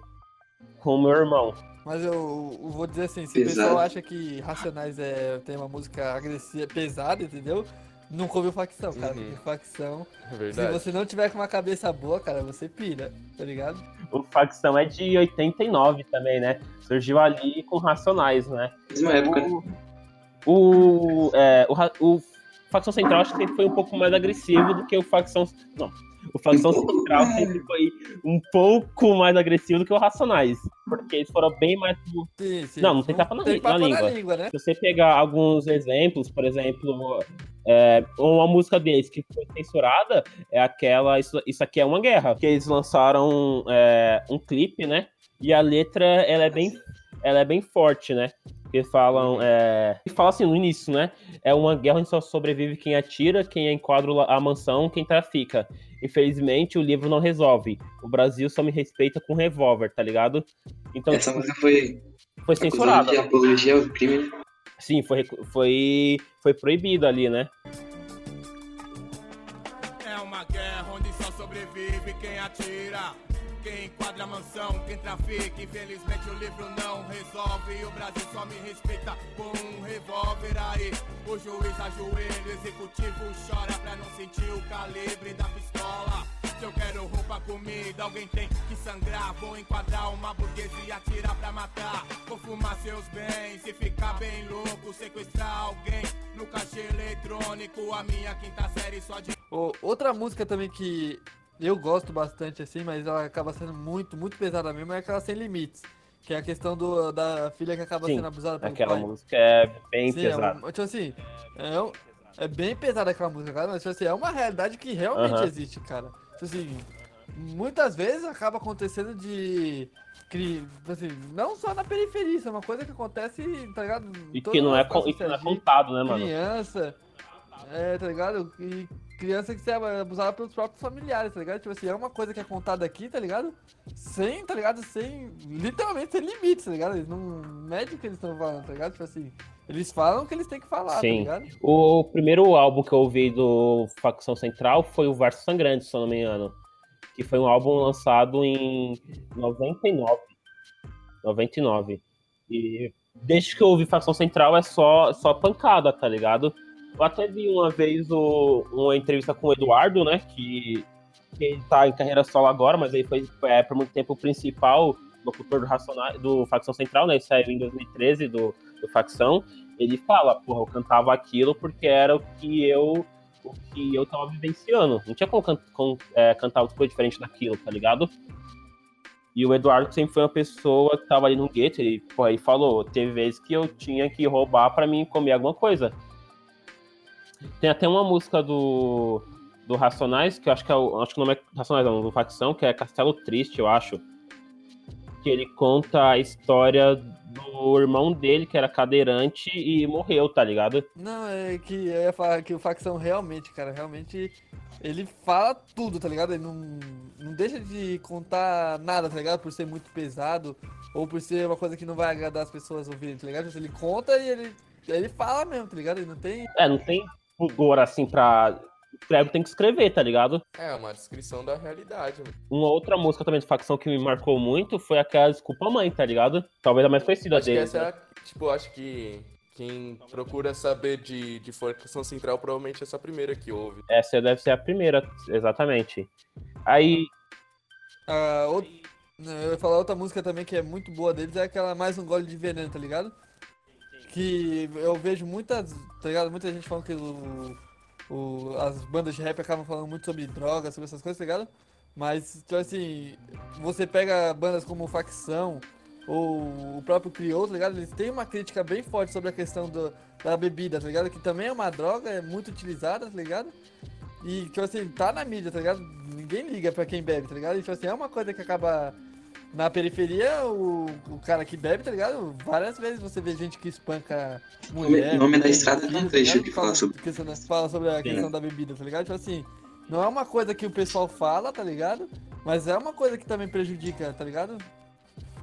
com o meu irmão.
Mas eu, eu vou dizer assim, se o pessoal acha que Racionais é, tem uma música agressiva, pesada, entendeu? Nunca ouviu facção, cara.
Uhum.
Porque facção.
É
Se você não tiver com uma cabeça boa, cara, você pira, tá ligado?
O Facção é de 89 também, né? Surgiu ali com Racionais, né?
Mesma época?
O, é, o, o Facção Central acho que sempre foi um pouco mais agressivo do que o Facção. Não. O Facção
Um pouco,
Central
né? (laughs)
sempre foi um pouco mais agressivo do que o Racionais. Porque eles foram bem mais.
Sim, sim.
Não, não tem tapa na li- na língua.
língua, né?
Se você pegar alguns exemplos, por exemplo, é, uma música deles que foi censurada é aquela Isso, Isso Aqui é uma Guerra, que eles lançaram é, um clipe, né? E a letra ela é bem, ela é bem forte, né? Que falam, é, que fala assim no início, né? É uma guerra onde só sobrevive quem atira, quem enquadra a mansão, quem trafica. Infelizmente, o livro não resolve. O Brasil só me respeita com revólver, tá ligado? Então,
Essa música foi
foi censurada.
de apologia ao crime. né?
Sim, foi, foi, foi proibido ali, né?
É uma guerra onde só sobrevive quem atira. Quem enquadra a mansão, quem trafica. Infelizmente o livro não resolve. E o Brasil só me respeita com um revólver aí. O juiz ajoelha, o executivo chora pra não sentir o calibre da pistola. Se eu quero roupa, comida, alguém tem que sangrar. Vou enquadrar uma burguesia e atirar pra matar. Vou fumar seus bens e ficar bem louco. Sequestrar alguém no caixa eletrônico. A minha quinta série só de
Ô, outra música também que eu gosto bastante, assim, mas ela acaba sendo muito, muito pesada mesmo, é aquela Sem Limites. Que é a questão do, da filha que acaba
Sim,
sendo abusada pelo
Aquela
pai.
música é bem
Sim, é,
pesada.
um- tipo assim, é, é bem pesada aquela música, cara, mas tipo assim, é uma realidade que realmente
Aham.
existe, cara. Tipo assim, muitas vezes acaba acontecendo de. tipo assim, não só na periferia, isso é uma coisa que acontece, tá ligado?
E que não é, e que não é contado, né, mano?
criança, é, tá ligado? E criança que se é abusada pelos próprios familiares, tá ligado? Tipo assim, é uma coisa que é contada aqui, tá ligado? Sem, tá ligado? Sem, literalmente sem limites, tá ligado? Eles não medem o que eles estão falando, tá ligado? Tipo assim, eles falam o que eles têm que falar,
Sim.
tá ligado?
O primeiro álbum que eu ouvi do Facção Central foi o Verso Sangrante, se eu não me engano. Que foi um álbum lançado em 99. 99. E desde que eu ouvi Facção Central é só, só pancada, tá ligado? Eu até vi uma vez o- uma entrevista com o Eduardo, né? Que, que ele tá em carreira solo agora, mas ele foi é, por muito tempo o principal locutor do, Racionais, do Facção Central, né? Ele saiu em 2013 do, do Facção. Ele fala, porra, eu cantava aquilo porque era o que eu o que eu tava vivenciando. Não tinha como can- é, cantar outra coisa diferente daquilo, tá ligado? E o Eduardo sempre foi uma pessoa que tava ali no gueto, ele, porra, ele falou, teve vezes que eu tinha que roubar pra mim comer alguma coisa. Tem até uma música do, do Racionais, que eu acho que é o, acho que o nome é Racionais não, do Facção, que é Castelo Triste, eu acho. Que ele conta a história do irmão dele, que era cadeirante e morreu, tá ligado?
Não, é que eu ia falar que o facção realmente, cara, realmente ele fala tudo, tá ligado? Ele não, não deixa de contar nada, tá ligado? Por ser muito pesado ou por ser uma coisa que não vai agradar as pessoas ouvirem, tá ligado? Ele conta e ele, ele fala mesmo, tá ligado? Ele não tem.
É, não tem pudor assim pra. Escreve, tem que escrever, tá ligado?
É uma descrição da realidade. mano.
Uma outra música também de facção que me marcou muito foi aquela Desculpa Mãe, tá ligado? Talvez a mais conhecida
Acho que
deles.
essa é
né?
a, tipo, acho que quem procura saber de, de Forcação Central provavelmente é essa primeira que houve.
Essa deve ser a primeira, exatamente. Aí,
Ah, Eu ia falar outra música também que é muito boa deles, é aquela Mais um Gole de Veneno, tá ligado? Que eu vejo muitas, tá ligado? Muita gente falando que o, o- as bandas de rap acabam falando muito sobre drogas, sobre essas coisas, tá ligado? Mas, tipo assim, você pega bandas como Facção ou o próprio Criou, tá ligado? Eles têm uma crítica bem forte sobre a questão do, da bebida, tá ligado? Que também é uma droga, é muito utilizada, tá ligado? E, tipo assim, tá na mídia, tá ligado? Ninguém liga pra quem bebe, tá ligado? E, tipo assim, é uma coisa que acaba na periferia, o, o cara que bebe, tá ligado? Várias vezes você vê gente que espanca mulher.
nome da estrada
filho,
não
tá
deixa
ligado?
de
Fala
falar sobre-
questão da- Fala sobre a
Sim.
questão da bebida, tá ligado? Tipo assim, não é uma coisa que o pessoal fala, tá ligado? Mas é uma coisa que também prejudica, tá ligado?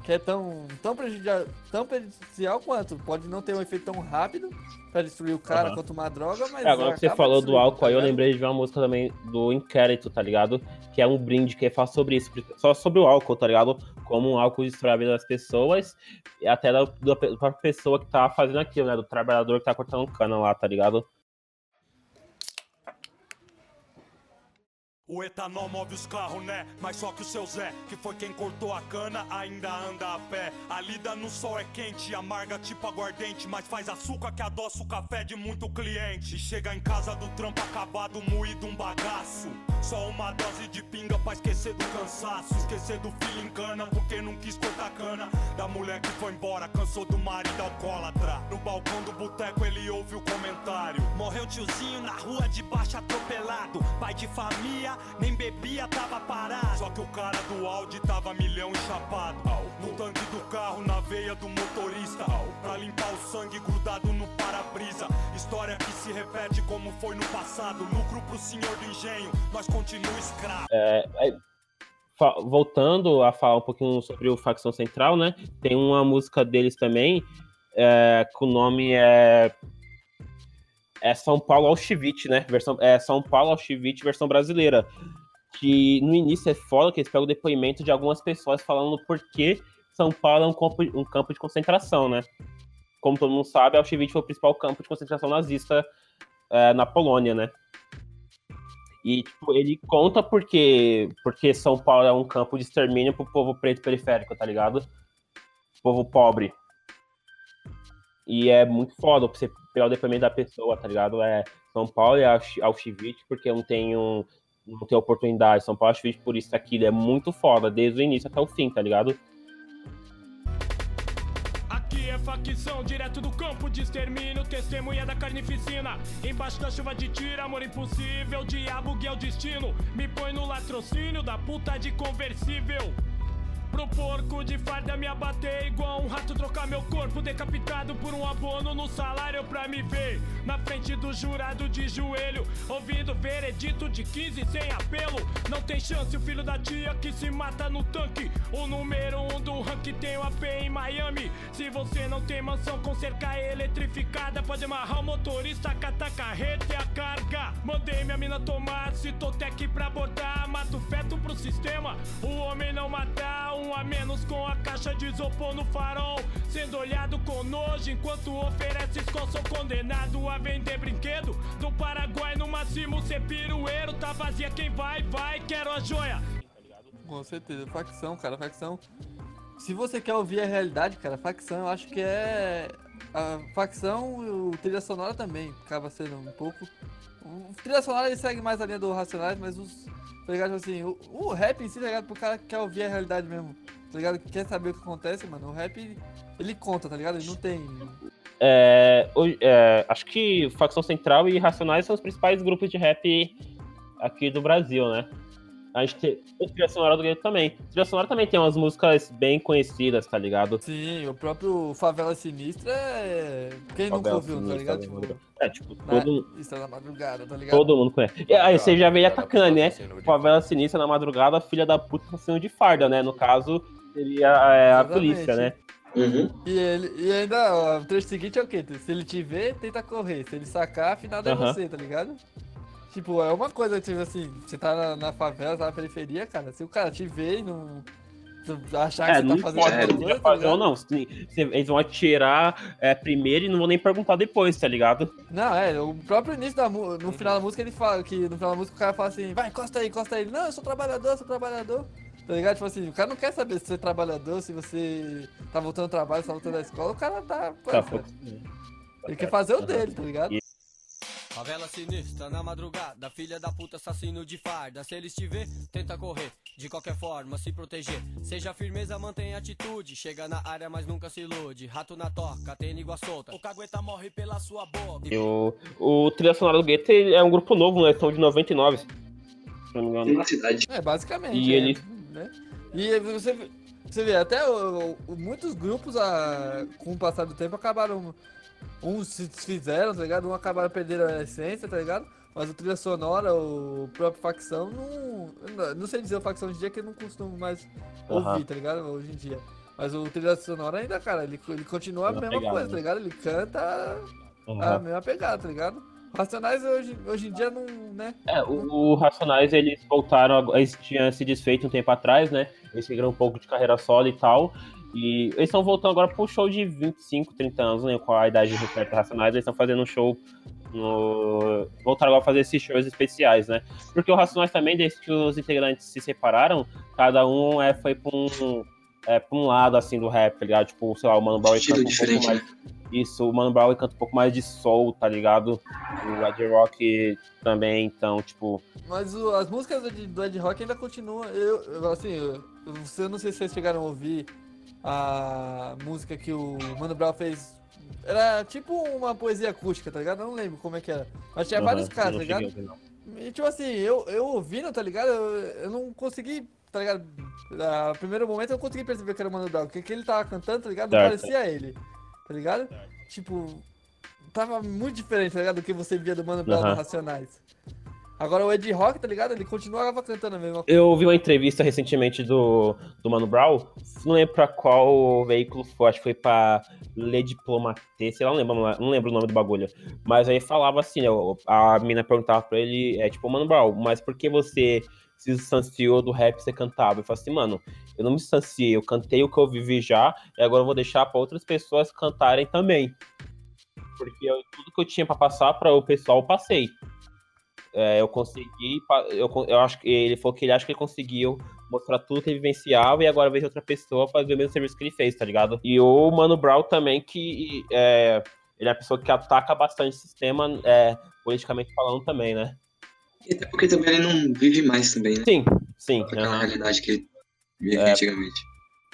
Que é tão, tão, prejudica, tão prejudicial quanto. Pode não ter um efeito tão rápido pra destruir o cara
Aham.
quanto uma droga, mas.
É, agora que você falou do
destruindo,
álcool,
tá
aí eu lembrei de uma música também do Inquérito, tá ligado? Que é um brinde que fala sobre isso, só sobre o álcool, tá ligado? Como o álcool destrói a vida das pessoas e até da, da da pessoa que tá fazendo aquilo, né? Do trabalhador que tá cortando cana lá, tá ligado?
O etanol move os carros, né? Mas só que o seu Zé, que foi quem cortou a cana, ainda anda a pé. A lida no sol é quente, amarga tipo aguardente, mas faz açúcar que adoça o café de muito cliente. Chega em casa do trampo acabado, moído um bagaço. Só uma dose de pinga pra esquecer do cansaço. Esquecer do filho em cana, porque não quis cortar cana. Da mulher que foi embora, cansou do marido alcoólatra. No balcão do boteco ele ouve o comentário. Morreu tiozinho na rua de baixo atropelado. Pai de família, nem bebia, tava parado. Só que o cara do Audi tava milhão chapado. No tanque do carro, na veia do motorista. Pra limpar o sangue grudado no para-brisa. História que se repete como foi no passado. Lucro pro senhor do engenho, nós continua escravo.
Fa- Voltando a falar um pouquinho sobre o Facção Central, né? Tem uma música deles também, é, que o nome é. É São Paulo Auschwitz, né? Versão, é São Paulo Auschwitz versão brasileira. Que no início é foda que eles pegam o depoimento de algumas pessoas falando por que São Paulo é um campo, um campo de concentração, né? Como todo mundo sabe, Auschwitz foi o principal campo de concentração nazista é, na Polônia, né? E, tipo, ele conta porque, porque São Paulo é um campo de extermínio pro povo preto periférico, tá ligado? Povo pobre. E é muito foda você pegar o depoimento da pessoa, tá ligado? É São Paulo Ausch- Auschwitz porque não tem, um, não tem oportunidade. São Paulo é Auschwitz por isso aquilo. É muito foda, desde o início até o fim, tá ligado?
É facção, direto do campo de extermínio, testemunha da carnificina. Embaixo da chuva de tiro, amor impossível, diabo que é o destino. Me põe no latrocínio da puta de conversível. Pro porco de farda me abater igual um rato trocar meu corpo decapitado por um abono no salário pra me ver na frente do jurado de joelho ouvindo veredito de 15 sem apelo. Não tem chance o filho da tia que se mata no tanque. O número um do ranking tem o AP em Miami. Se você não tem mansão com cerca eletrificada pode amarrar o motorista catar carreta e a carga. Mandei minha mina tomar citotec pra abordar mato feto pro sistema. O homem não matar um a menos com a caixa de isopor no farol sendo olhado com nojo enquanto oferece escola sou condenado a vender brinquedo do Paraguai no máximo ser pirueiro tá vazia quem vai vai quero a joia
Com certeza, facção, cara, facção. Se você quer ouvir a realidade, cara, facção eu acho que é. A facção o trilha sonora também acaba sendo um pouco. O trilha sonora ele segue mais a linha do Racionais, mas os. Tá ligado? Tipo Assim, o, o rap em si, tá ligado? Pro cara que quer ouvir a realidade mesmo. Tá ligado? Que quer saber o que acontece, mano. O rap ele conta, tá ligado? Ele não tem.
É, é, acho que Facção Central e Racionais são os principais grupos de rap aqui do Brasil, né? A gente tem o Trilha Sonora do Gueto também. Trilha Sonora também tem umas músicas bem conhecidas, tá ligado?
Sim, o próprio Favela Sinistra é. Quem nunca
Favela
ouviu, tá
Sinistra,
ligado?
né?
Tipo,
É, tipo,
na...
todo,
Isso é na madrugada, tá ligado?
todo mundo conhece. E aí você já veio atacando, né? Favela Sinistra na madrugada, filha da puta assassino de farda, né? No caso, seria é, a polícia, né?
Uhum.
E, ele, e ainda, ó, o trecho seguinte é o quê? Se ele te ver, tenta correr. Se ele sacar, afinal é
Aham.
você, tá ligado? Tipo, é uma coisa, tipo assim, você tá na, na favela, tá na periferia, cara. Se o cara te ver e não. achar que
É,
você
não
tá fazendo coisa, tá
fazer ou não. Eles vão atirar é, primeiro e não vão nem perguntar depois, tá ligado?
Não, é, o próprio início da música, no final da música ele fala que no final da música o cara fala assim, vai, encosta aí, encosta aí. Não, eu sou trabalhador, eu sou trabalhador. Tá ligado? Tipo assim, o cara não quer saber se você é trabalhador, se você tá voltando ao trabalho, se tá voltando da escola, o cara tá. pô,
Tá, pô.
Ele quer fazer o dele, tá ligado?
Favela sinistra na madrugada, filha da puta assassino de farda. Se eles te ver, tenta correr, de qualquer forma se proteger. Seja firmeza, mantenha atitude. Chega na área, mas nunca se ilude. Rato na toca, tem língua solta. O cagueta morre pela sua boca.
E o, o Trilha Sonora do Gueto ele é um grupo novo, né? São de 99. Se não me engano.
Na cidade.
É, basicamente.
E
é,
ele-
Né? E você, vê- você vê, até o- o- muitos grupos, ah, com o passar do tempo, acabaram. Uns se desfizeram, tá ligado? Um acabaram perdendo a essência, tá ligado? Mas o trilha sonora, o próprio facção, não. Não sei dizer o facção hoje em dia que eu não costumo mais ouvir,
Aham.
tá ligado? Hoje em dia. Mas o trilha sonora ainda, cara, ele, ele continua a
Mesma pegada,
coisa, tá
né?
ligado? Ele canta a
Aham.
mesma pegada, tá ligado? Racionais hoje, hoje em dia não, né?
É, o, o Racionais, eles voltaram, a- eles tinham se desfeito um tempo atrás, né? Eles seguiram um pouco de carreira solo e tal. E eles estão voltando agora pro show de 25, 30 anos, né? Com a idade de certo Racionais, eles estão fazendo um show no. Voltaram agora a fazer esses shows especiais, né? Porque o Racionais também, desde que os integrantes se separaram, cada um é, foi pra um. É, pra um lado assim do rap, tá ligado? Tipo, sei lá, o Mano Brown canta um pouco mais. Isso, o Mano Brown canta um pouco mais de soul, tá ligado? O Ed Rock também, então, tipo.
Mas o- as músicas do, Ed- do Ed Rock ainda continuam. Eu, eu, assim, eu, eu não sei se vocês chegaram a ouvir a música que o Mano Brown fez. Era tipo uma poesia acústica, tá ligado? Eu não lembro como é que era. Mas tinha
aham,
vários caras,
não
tá ligado? E tipo assim, eu, eu ouvindo, tá ligado? Eu, eu não consegui, tá ligado? No primeiro momento eu não consegui perceber que era o Mano Brown. Porque que ele tava cantando, tá ligado? Não
Certo.
parecia ele, tá ligado? Tipo, tava muito diferente, tá ligado? Do que você via do Mano Brown no Racionais. Agora o Ed Rock, tá ligado? Ele continuava cantando coisa.
Eu vi uma entrevista recentemente do, do Mano Brown, não lembro pra qual veículo foi, acho que foi pra Le Diplomaté, sei lá, não lembro, não lembro o nome do bagulho. Mas aí falava assim, né, a mina perguntava pra ele, é tipo, Mano Brown, mas por que você se distanciou do rap que você cantava? Eu falei assim, mano, eu não me distanciei, eu cantei o que eu vivi já, e agora eu vou deixar pra outras pessoas cantarem também. Porque eu- tudo que eu tinha pra passar para o pessoal, eu passei. É, eu consegui, eu, eu acho que ele falou que ele acha que ele conseguiu mostrar tudo que ele vivenciava e agora vejo outra pessoa fazer o mesmo serviço que ele fez, tá ligado? E o Mano Brown também, que é, ele é uma pessoa que ataca bastante o sistema, é, politicamente falando também, né?
E até porque também ele não vive mais também, né?
Sim, sim.
Aquela
aham.
realidade que ele vivia
É.
antigamente.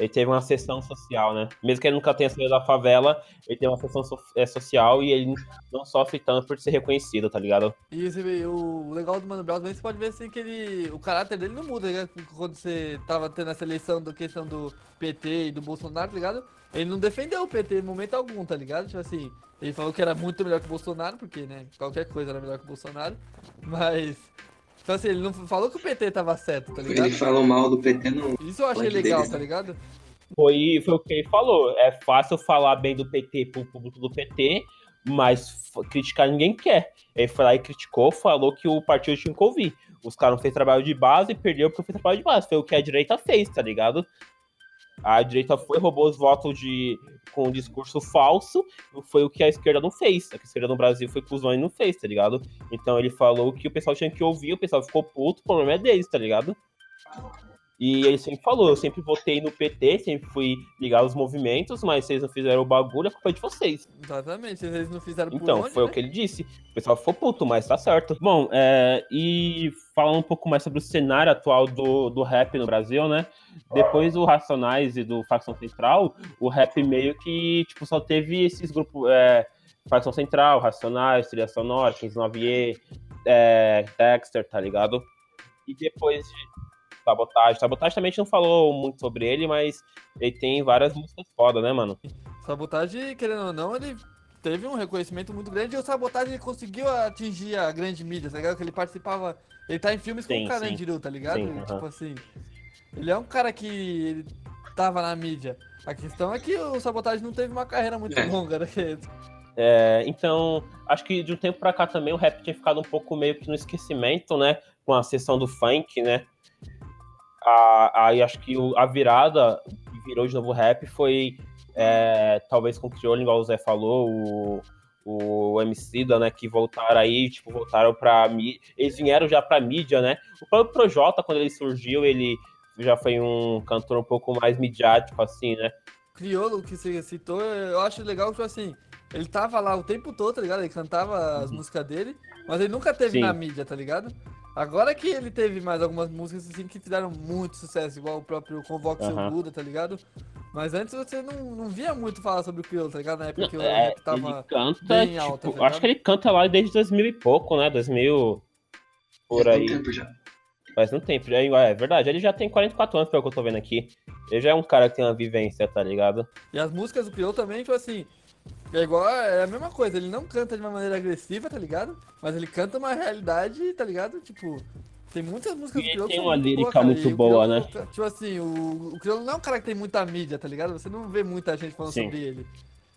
Ele teve uma sessão social, né? Mesmo que ele nunca tenha saído da favela, ele tem uma sessão so- é, social e ele não sofre tanto por ser reconhecido, tá ligado?
E o legal do Mano Brown também, você pode ver assim que ele. O caráter dele não muda, né? Quando você tava tendo essa eleição da questão do PT e do Bolsonaro, tá ligado? Ele não defendeu o PT em momento algum, tá ligado? Tipo assim, ele falou que era muito melhor que o Bolsonaro, porque, né, qualquer coisa era melhor que o Bolsonaro. Mas. Então assim, ele não falou que o PT tava certo, tá ligado?
Ele falou mal do PT no.
Isso eu achei
Pode
legal,
deles,
tá ligado?
Foi, foi o que ele falou. É fácil falar bem do PT pro público do PT, mas criticar ninguém quer. Ele foi lá e criticou, falou que o partido tinha que ouvir. Os caras não fez trabalho de base e perdeu porque fez trabalho de base. Foi o que a direita fez, tá ligado? A direita foi, roubou os votos de, com um discurso falso, foi o que a esquerda não fez. A esquerda no Brasil foi cuzão e não fez, tá ligado? Então ele falou que o pessoal tinha que ouvir, o pessoal ficou puto, o problema é deles, tá ligado? E ele sempre falou, eu sempre votei no PT, sempre fui ligado aos movimentos, mas vocês não fizeram o bagulho, a culpa é de vocês.
Exatamente, eles não fizeram
Então,
onde,
foi
né?
o que ele disse. O pessoal ficou puto, mas tá certo. Bom, é, e falando um pouco mais sobre o cenário atual do, do rap no Brasil, né? Depois do Racionais e do Facção Central, o rap meio que, tipo, só teve esses grupos, é, Facção Central, Racionais, Trilha Sonora, 159E, é, Dexter, tá ligado? E depois de Sabotagem. Sabotagem também a gente não falou muito sobre ele, mas ele tem várias músicas foda, né, mano?
Sabotagem, querendo ou não, ele teve um reconhecimento muito grande e o Sabotagem ele conseguiu atingir a grande mídia, tá ligado? Que ele participava. Ele tá em filmes com
Sim,
o
sim.
Carandiru, tá ligado?
Sim.
Tipo assim. Ele é um cara que ele tava na mídia. A questão é que o Sabotagem não teve uma carreira muito
É.
longa, né?
É, então, acho que de um tempo pra cá também o rap tinha ficado um pouco meio que no esquecimento, né? Com a sessão do funk, né? Aí acho que o- a virada que virou de novo rap foi é, talvez com o Criolo, igual o Zé falou, o, o MC da, né? Que voltaram aí, tipo, voltaram pra mídia. Eles vieram já pra mídia, né? O próprio Projota, quando ele surgiu, ele já foi um cantor um pouco mais midiático, assim, né?
Criolo, que você citou, eu acho legal que, assim, ele tava lá o tempo todo, tá ligado? Ele cantava as músicas dele, mas ele nunca teve
Uhum. Sim.
na mídia, tá ligado? Agora que ele teve mais algumas músicas, assim, que fizeram muito sucesso, igual o próprio Convoque Seu
Aham.
Buda, tá ligado? Mas antes você não, não via muito falar sobre o Criolo, tá ligado? Na época que o
É,
rap tava...
ele canta,
bem
tipo,
alta, tá
acho que ele canta lá desde 2000 e pouco, né? 2000 por
Já tem
aí.
tempo já.
Faz um tempo. Já, é verdade, ele já tem 44 anos, pelo que eu tô vendo aqui. Ele já é um cara que tem uma vivência, tá ligado?
E as músicas do Criolo também, tipo assim, É igual, é a mesma coisa, ele não canta de uma maneira agressiva, tá ligado? Mas ele canta uma realidade, tá ligado? Tipo, tem muitas músicas do Criolo
tem uma lírica
cara,
muito boa,
Criolo,
né?
Tipo assim, o, o Criolo não é um cara que tem muita mídia, tá ligado? Você não vê muita gente falando
Sim.
sobre ele.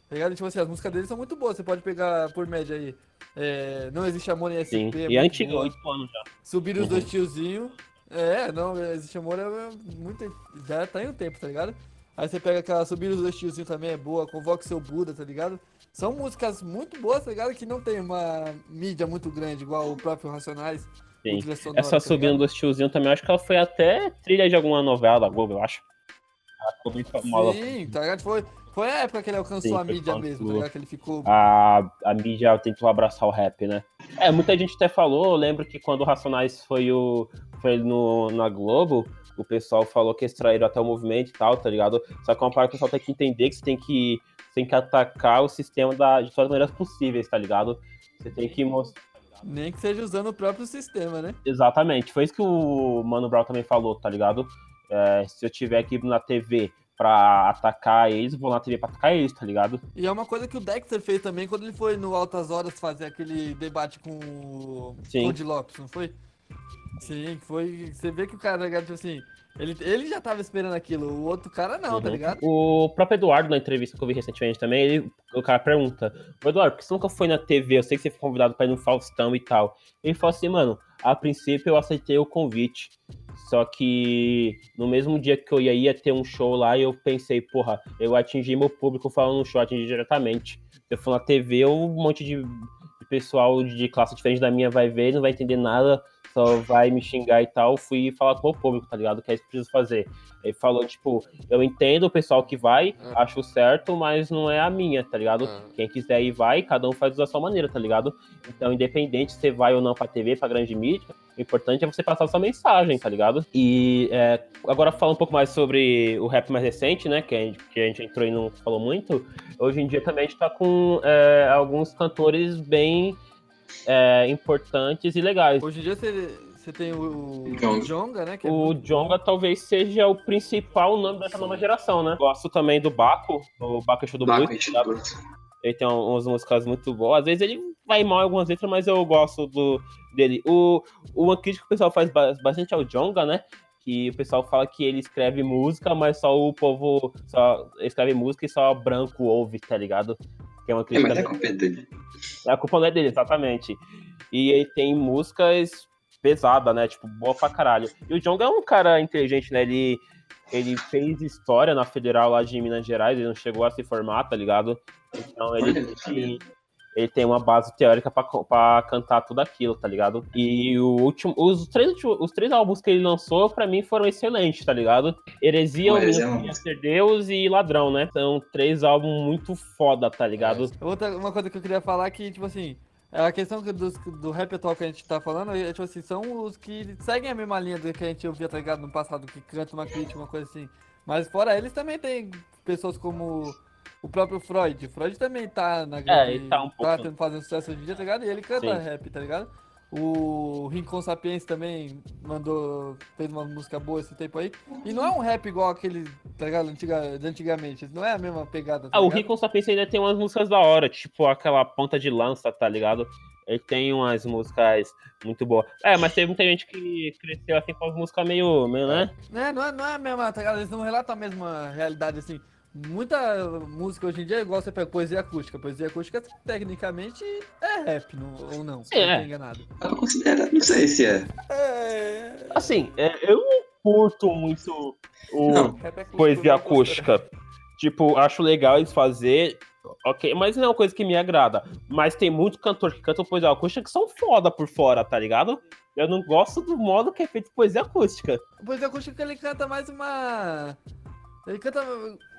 Tá ligado? Tipo assim, as músicas dele são muito boas, você pode pegar por média aí. é, não existe amor em SP.
Sim.
é
E é antigo,
boa.
oito anos já.
Subir os
Uhum.
dois tiozinhos. É, não, existe amor é muito. Já tá em um tempo, tá ligado? Aí você pega aquela Subir os dois tiozinhos também é boa, Convoque seu Buda, tá ligado? São músicas muito boas, tá ligado? Que não tem uma mídia muito grande, igual o próprio Racionais.
Sim.
sonora,
Essa
tá
subindo dos tiozinhos também, acho que ela foi até trilha de alguma novela da Globo, eu acho. Ela ficou bem famosa.
Sim, tá ligado? Foi, foi a época que ele alcançou
Sim,
a mídia mesmo, tá ligado? Que ele ficou.
a, a mídia tentou abraçar o rap, né? É, muita gente até falou, eu lembro que quando o Racionais foi, o, foi no, na Globo, o pessoal falou que extraíram até o movimento e tal, tá ligado? Só que é uma parte que o pessoal tem que entender que você tem que, você tem que atacar o sistema da, de todas as maneiras possíveis, tá ligado? Você tem que mostrar.
Nem que seja usando o próprio sistema, né?
Exatamente, foi isso que o Mano Brown também falou, tá ligado? É, se eu tiver aqui na TV pra atacar eles, eu vou na TV pra atacar eles, tá ligado?
E é uma coisa que o Dexter fez também quando ele foi no Altas Horas fazer aquele debate com o. Cody Lopes, não foi? Sim, foi. Você vê que o cara, tipo assim, ele, ele já tava esperando aquilo, o outro cara não, tá
Uhum.
ligado?
O próprio Eduardo, na entrevista que eu vi recentemente também, ele, o cara pergunta: "Ô, Eduardo, por que você nunca foi na TV? Eu sei que você foi convidado pra ir no Faustão e tal. Ele falou assim, mano, a princípio eu aceitei o convite. Só que no mesmo dia que eu ia, ia ter um show lá, eu pensei, porra, eu atingi meu público falando no show, atingi diretamente. Eu for na TV, um monte de, de pessoal de classe diferente da minha vai ver, não vai entender nada, só vai me xingar e tal. Fui falar com o público, tá ligado? Que é isso que preciso fazer. Ele falou, tipo, eu entendo o pessoal que vai,
Ah.
acho certo, mas não é a minha, tá ligado?
Ah.
Quem quiser ir, vai, cada um faz da sua maneira, tá ligado? Então, independente se você vai ou não pra TV, pra grande mídia, o importante é você passar a sua mensagem, tá ligado? E é, agora falando um pouco mais sobre o rap mais recente, né? Que a gente, que a gente entrou e não falou muito. Hoje em dia também a gente tá com é, alguns cantores bem é, importantes e legais.
Hoje em dia você, você tem o, o
Jonga.
Jonga, né? que é
O
muito-
Jonga talvez seja o principal nome dessa nova geração, né? Gosto também do Baco, do Baco Show do
Baco
Blues. Ele tem um- umas músicas muito boas. Às vezes ele vai mal em algumas letras, mas eu gosto do, dele. O, uma crítica que o pessoal faz ba- bastante ao Jonga, né? Que o pessoal fala que ele escreve música, mas só o povo só escreve música e só branco ouve, tá ligado? Que é uma
É,
crítica.
mas é culpa dele.
A culpa não é dele, exatamente. E ele tem músicas pesadas, né? Tipo, boa pra caralho. E o Jonga é um cara inteligente, né? Ele, ele fez história na Federal lá de Minas Gerais, ele não chegou a se formar, tá ligado? Então ele, tem, ele tem uma base teórica pra cantar tudo aquilo, tá ligado? E o último, os, três, últimos- os três álbuns que ele lançou, pra mim, foram excelentes, tá ligado? Heresia,
é
Queria Ser Deus e Ladrão, né? São três álbuns muito foda, tá ligado?
Outra uma coisa que eu queria falar é que, tipo assim, a questão que dos- do, rap atual que a gente tá falando, é, tipo assim, são os que seguem a mesma linha do que a gente ouvia, tá ligado, no passado, que canta uma crítica, uma coisa assim. Mas fora eles também tem pessoas como o próprio Freud. Freud também tá na
ele tá um pouco-
tendo, fazendo sucesso hoje em dia, tá ligado? E ele canta
Sim.
rap, tá ligado? O Rincon Sapiens também mandou, fez uma música boa esse tempo aí. E não é um rap igual aquele, tá ligado, Antiga, de antigamente. Não é a mesma pegada, tá
Ah, o? Rico Sapiens ainda tem umas músicas da hora, tipo aquela ponta de lança, tá ligado? Ele tem umas músicas muito boas. É, mas teve muita gente que cresceu assim com as músicas meio, meio né?
Né, não é, não é a mesma, tá ligado? Eles não relatam a mesma realidade, assim. Muita música hoje em dia é igual você pega poesia acústica. Poesia acústica, tecnicamente, é rap, não, ou não? Se eu não
é.
tô enganado.
Dá pra considerar, não sei se é.
É...
Assim, é, eu não curto muito o
Não.
Poesia
eu gosto.
acústica. Tipo, acho legal eles fazer, ok, mas não é uma coisa que me agrada. Mas tem muito cantor que canta poesia acústica que são foda por fora, tá ligado? Eu não gosto do modo que é feito poesia acústica.
Poesia acústica ele canta mais uma... Ele canta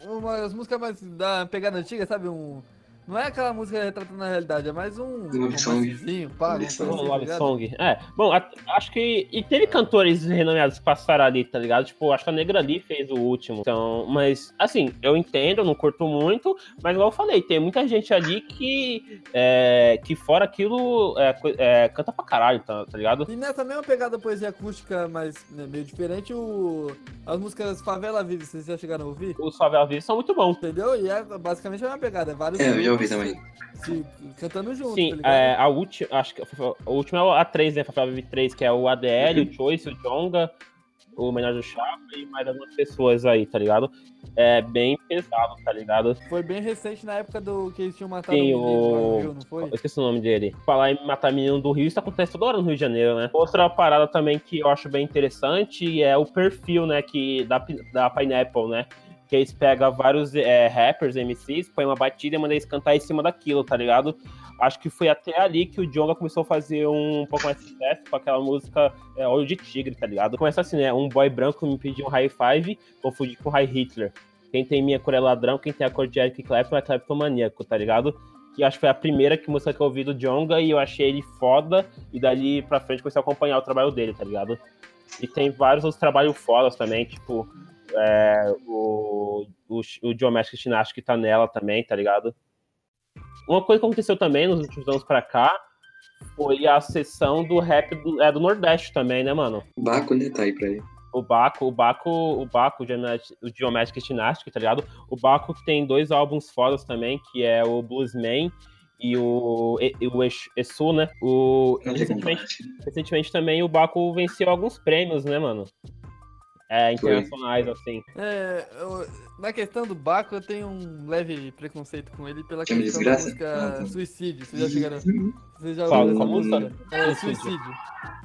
umas músicas mais da pegada antiga, sabe? Um... Não é aquela música retratando a realidade, é mais um
Love song.
pá,
Love
assim, tá
Love? Song. É, bom, a- acho que. E teve cantores renomeados que passaram ali, tá ligado? Tipo, acho que a Negra Lee fez o último. Então, mas, assim, eu entendo, eu não curto muito, mas igual eu falei, tem muita gente ali que. É, que fora aquilo é, é, canta pra caralho, tá, tá ligado?
E nessa mesma pegada poesia acústica, mas né, meio diferente, o... as músicas Favela Vive, vocês já chegaram a ouvir?
Os Favela Vive são muito bons.
Entendeu? E é basicamente a mesma pegada. É vários
É, eu ouvi também.
se- cantando junto,
Sim,
tá
é, a última, acho que a última é a 3, né? Fafá Vive 3, que é o ADL, o Choice, o Jonga, o Menor do Chapa e mais algumas pessoas aí, tá ligado? É bem pesado, tá ligado?
Foi bem recente na época do que eles tinham matado
Sim,
o menino. Rio, não foi?
Eu esqueci o nome dele. Falar em matar menino do Rio, isso acontece toda hora no Rio de Janeiro, né? Outra parada também que eu acho bem interessante é o perfil, né, que da, da Pineapple, né? Que eles pegam vários é, rappers, MCs, põem uma batida e mandam eles cantar em cima daquilo, tá ligado? Acho que foi até ali que o Jonga começou a fazer um pouco mais de sucesso com aquela música é, Olho de Tigre, tá ligado? Começa assim, né? Um boy branco me pediu um high five, confundi com high Hitler. Quem tem minha cor é ladrão, quem tem a cor de Eric Clapton é cleptomaníaco, tá ligado? Que acho que foi a primeira que música que eu ouvi do Jonga e eu achei ele foda. E dali pra frente comecei a acompanhar o trabalho dele, tá ligado? E tem vários outros trabalhos fodas também, tipo é, o, o, o Geometric que tá nela também, tá ligado? Uma coisa que aconteceu também nos últimos anos pra cá foi a sessão do rap do, é, do Nordeste também, né, mano?
O Baco, né, tá aí pra ele.
O Baco, o Baco, o Baco, o Geomet- o Geometric Gymnastic, tá ligado? O Baco tem dois álbuns fodas também, que é o Bluesman e o, e, o Exu, né? O, recentemente, recentemente também o Baco venceu alguns prêmios, né, mano? É, internacionais, assim.
É, eu- na questão do Baco, eu tenho um leve preconceito com ele pela
Chama
questão da música Suicídio. Vocês já chegaram. Vocês já
Qual,
ouviram essa
música?
música? É,
Suicídio.
Suicídio.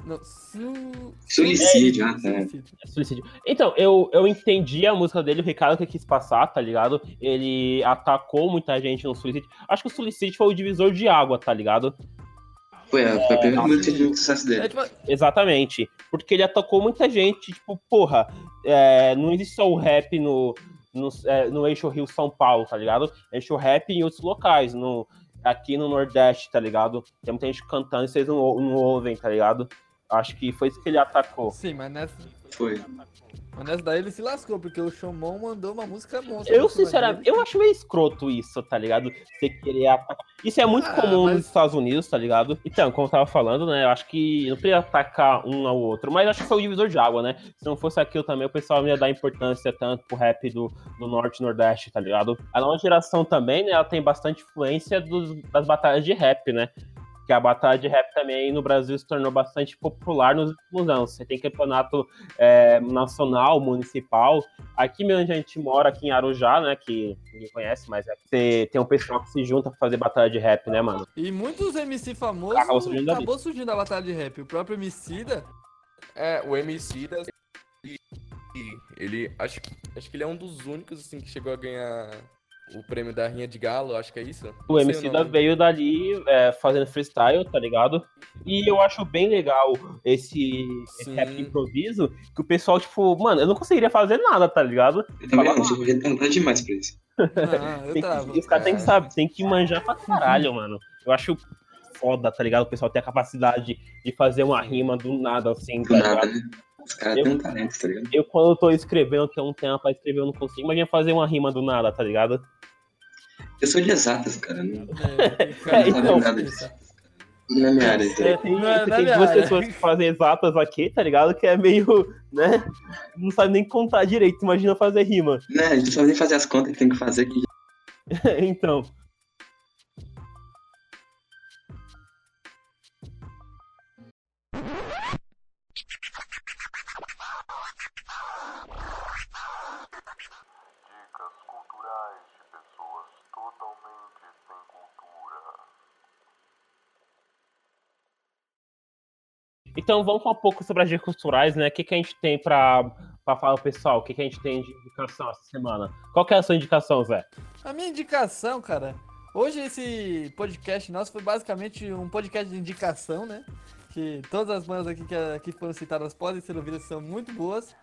Não, su...
Suicídio, ah, tá.
Suicídio.
Suicídio. Então, eu, eu entendi a música dele, o Ricardo que quis passar, tá ligado? Ele atacou muita gente no suicídio. Acho que o suicídio foi o divisor de água, tá ligado?
Foi a, foi a primeira
nossa,
música de sucesso
É,
dele.
tipo,
Exatamente. Porque ele atacou muita gente, tipo, porra, é, não existe só o rap no, no, é, no eixo Rio São Paulo, tá ligado? Eixo rap em outros locais, no, aqui no Nordeste, tá ligado? Tem muita gente cantando e vocês não, não ouvem, tá ligado? Acho que foi isso que ele atacou.
sim, mas nessa,
Foi.
mas nessa daí ele se lascou, porque o Shomon mandou uma música monstra.
Eu, sinceramente, eu acho meio escroto isso, tá ligado? Você querer atacar. Isso é muito
Ah,
comum
mas-
nos Estados Unidos, tá ligado? Então, como eu tava falando, né? Eu acho que não precisa atacar um ao outro, mas acho que foi o divisor de água, né? Se não fosse aquilo também, o pessoal não ia dar importância tanto pro rap do, do Norte e Nordeste, tá ligado? A nova geração também, né? Ela tem bastante influência dos- das batalhas de rap, né? Que a batalha de rap também no Brasil se tornou bastante popular nos últimos anos. Você tem campeonato é, nacional, municipal. Aqui mesmo a gente mora, aqui em Arujá, né? Que ninguém conhece, mas é que você tem um pessoal que se junta pra fazer batalha de rap, né, mano?
E muitos MC famosos
Acabou surgindo
acabou surgindo da batalha de rap. O próprio Emicida,
É, o MC da. e- e Ele. Acho, acho que ele é um dos únicos, assim, que chegou a ganhar o prêmio da Rinha de Galo, acho que é isso.
O MC da veio dali é, fazendo freestyle, tá ligado? E eu acho bem legal esse, esse rap improviso, que o pessoal, tipo, mano, eu não conseguiria fazer nada, tá ligado?
Eu também
Fala
não, tipo, já tá demais pra isso.
não, eu
Tem
tava.
que, os caras têm que saber, tem que manjar pra caralho, mano. Eu acho foda, tá ligado? O pessoal tem a capacidade de fazer uma rima do nada, assim,
Do
tá
nada, né? Os caras
Eu-
têm um talento, tá ligado?
Eu, quando eu tô escrevendo, tenho um tema pra escrever, eu não consigo. Imagina fazer uma rima do nada, tá ligado?
Eu sou de exatas, cara. Não,
É,
É, então.
nada disso. Não é minha área. tá
É,
ligado?
tem,
Não é
tem
minha
duas
área.
pessoas que fazem exatas aqui, tá ligado? Que é meio, né? Não sabe nem contar direito, imagina fazer rima.
Né, a gente não sabe nem fazer as contas que tem que fazer. Que... (laughs)
então. Então vamos falar um pouco sobre as dicas culturais, né? O que, que a gente tem pra falar pro pessoal? O que, que a gente tem de indicação essa semana? Qual que é a sua indicação, Zé?
A minha indicação, cara. Hoje esse podcast nosso foi basicamente um podcast de indicação, né? Que todas as bandas aqui que aqui foram citadas podem ser ouvidas, são muito boas.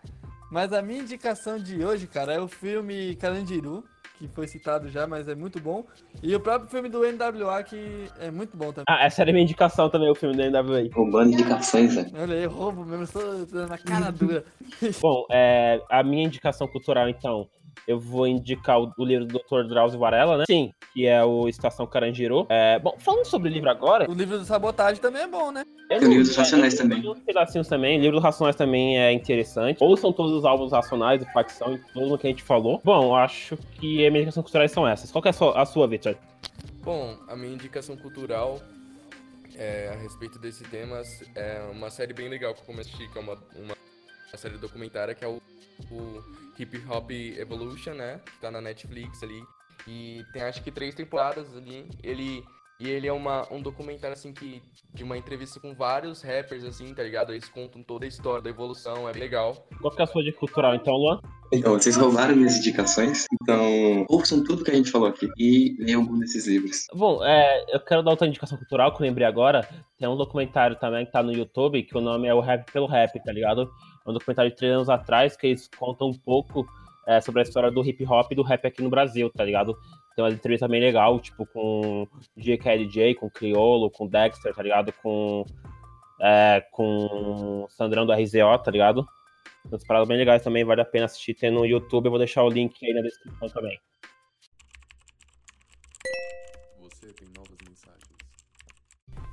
Mas a minha indicação de hoje, cara, é o filme Carandiru, que foi citado já, mas é muito bom. E o próprio filme do NWA, que é muito bom também.
Ah, essa era a minha indicação também, o filme da NWA.
Roubando indicações, velho.
Olha aí, roubo mesmo, estou dando na cara dura. (laughs)
Bom, é, a minha indicação cultural, então, eu vou indicar o, o livro do Dr. Drauzio Varela, né? Sim, que é o Estação Carandiru. É, bom, falando sobre o livro agora,
O livro do Sabotagem também é bom, né?
Eu
Tem o livro dos Racionais
eu
também.
uns pedacinhos também. O livro dos Racionais também é interessante. Ouçam todos os álbuns Racionais, do Facção e tudo o que a gente falou. Bom, acho que as minhas indicações culturais são essas. Qual que é a sua, a sua Victor?
Bom, a minha indicação cultural é, a respeito desse tema é uma série bem legal que eu comecei que é uma, uma, uma série documentária que é o, o Hip Hop Evolution, né? Que tá na Netflix ali. E tem acho que três temporadas ali. Ele. E ele é uma, um documentário, assim, que. De uma entrevista com vários rappers, assim, tá ligado? Eles contam toda a história da evolução, é legal.
Qual que é a sua dica cultural, então, Luan?
Então, vocês roubaram minhas indicações, então ouçam tudo que a gente falou aqui e leiam algum desses livros.
Bom, é, eu quero dar outra indicação cultural que eu lembrei agora. Tem um documentário também que tá no YouTube, que o nome é o Rap pelo Rap, tá ligado? Um documentário de três anos atrás que eles contam um pouco é, sobre a história do hip hop e do rap aqui no Brasil, tá ligado? Tem uma entrevista bem legal, tipo, com GKLJ, com Criolo, com Dexter, tá ligado? Com, é, com Sandrão do RZO, tá ligado? Umas paradas bem legais também, vale a pena assistir. Tem no YouTube, eu vou deixar o link aí na descrição também.
Você tem novas mensagens.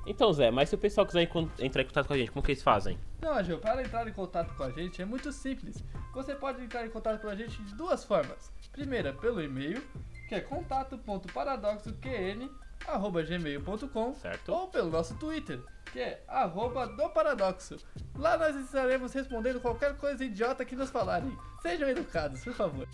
Então, Zé, mas se o pessoal quiser entrar em contato com a gente, como que eles fazem?
Não, Gil, para entrar em contato com a gente é muito simples. Você pode entrar em contato com a gente de duas formas. Primeira, pelo e-mail, que é contato.paradoxoqn@gmail.com
Certo.
ou pelo nosso Twitter, que é arroba do paradoxo. Lá nós estaremos respondendo qualquer coisa idiota que nos falarem. Sejam educados, por favor.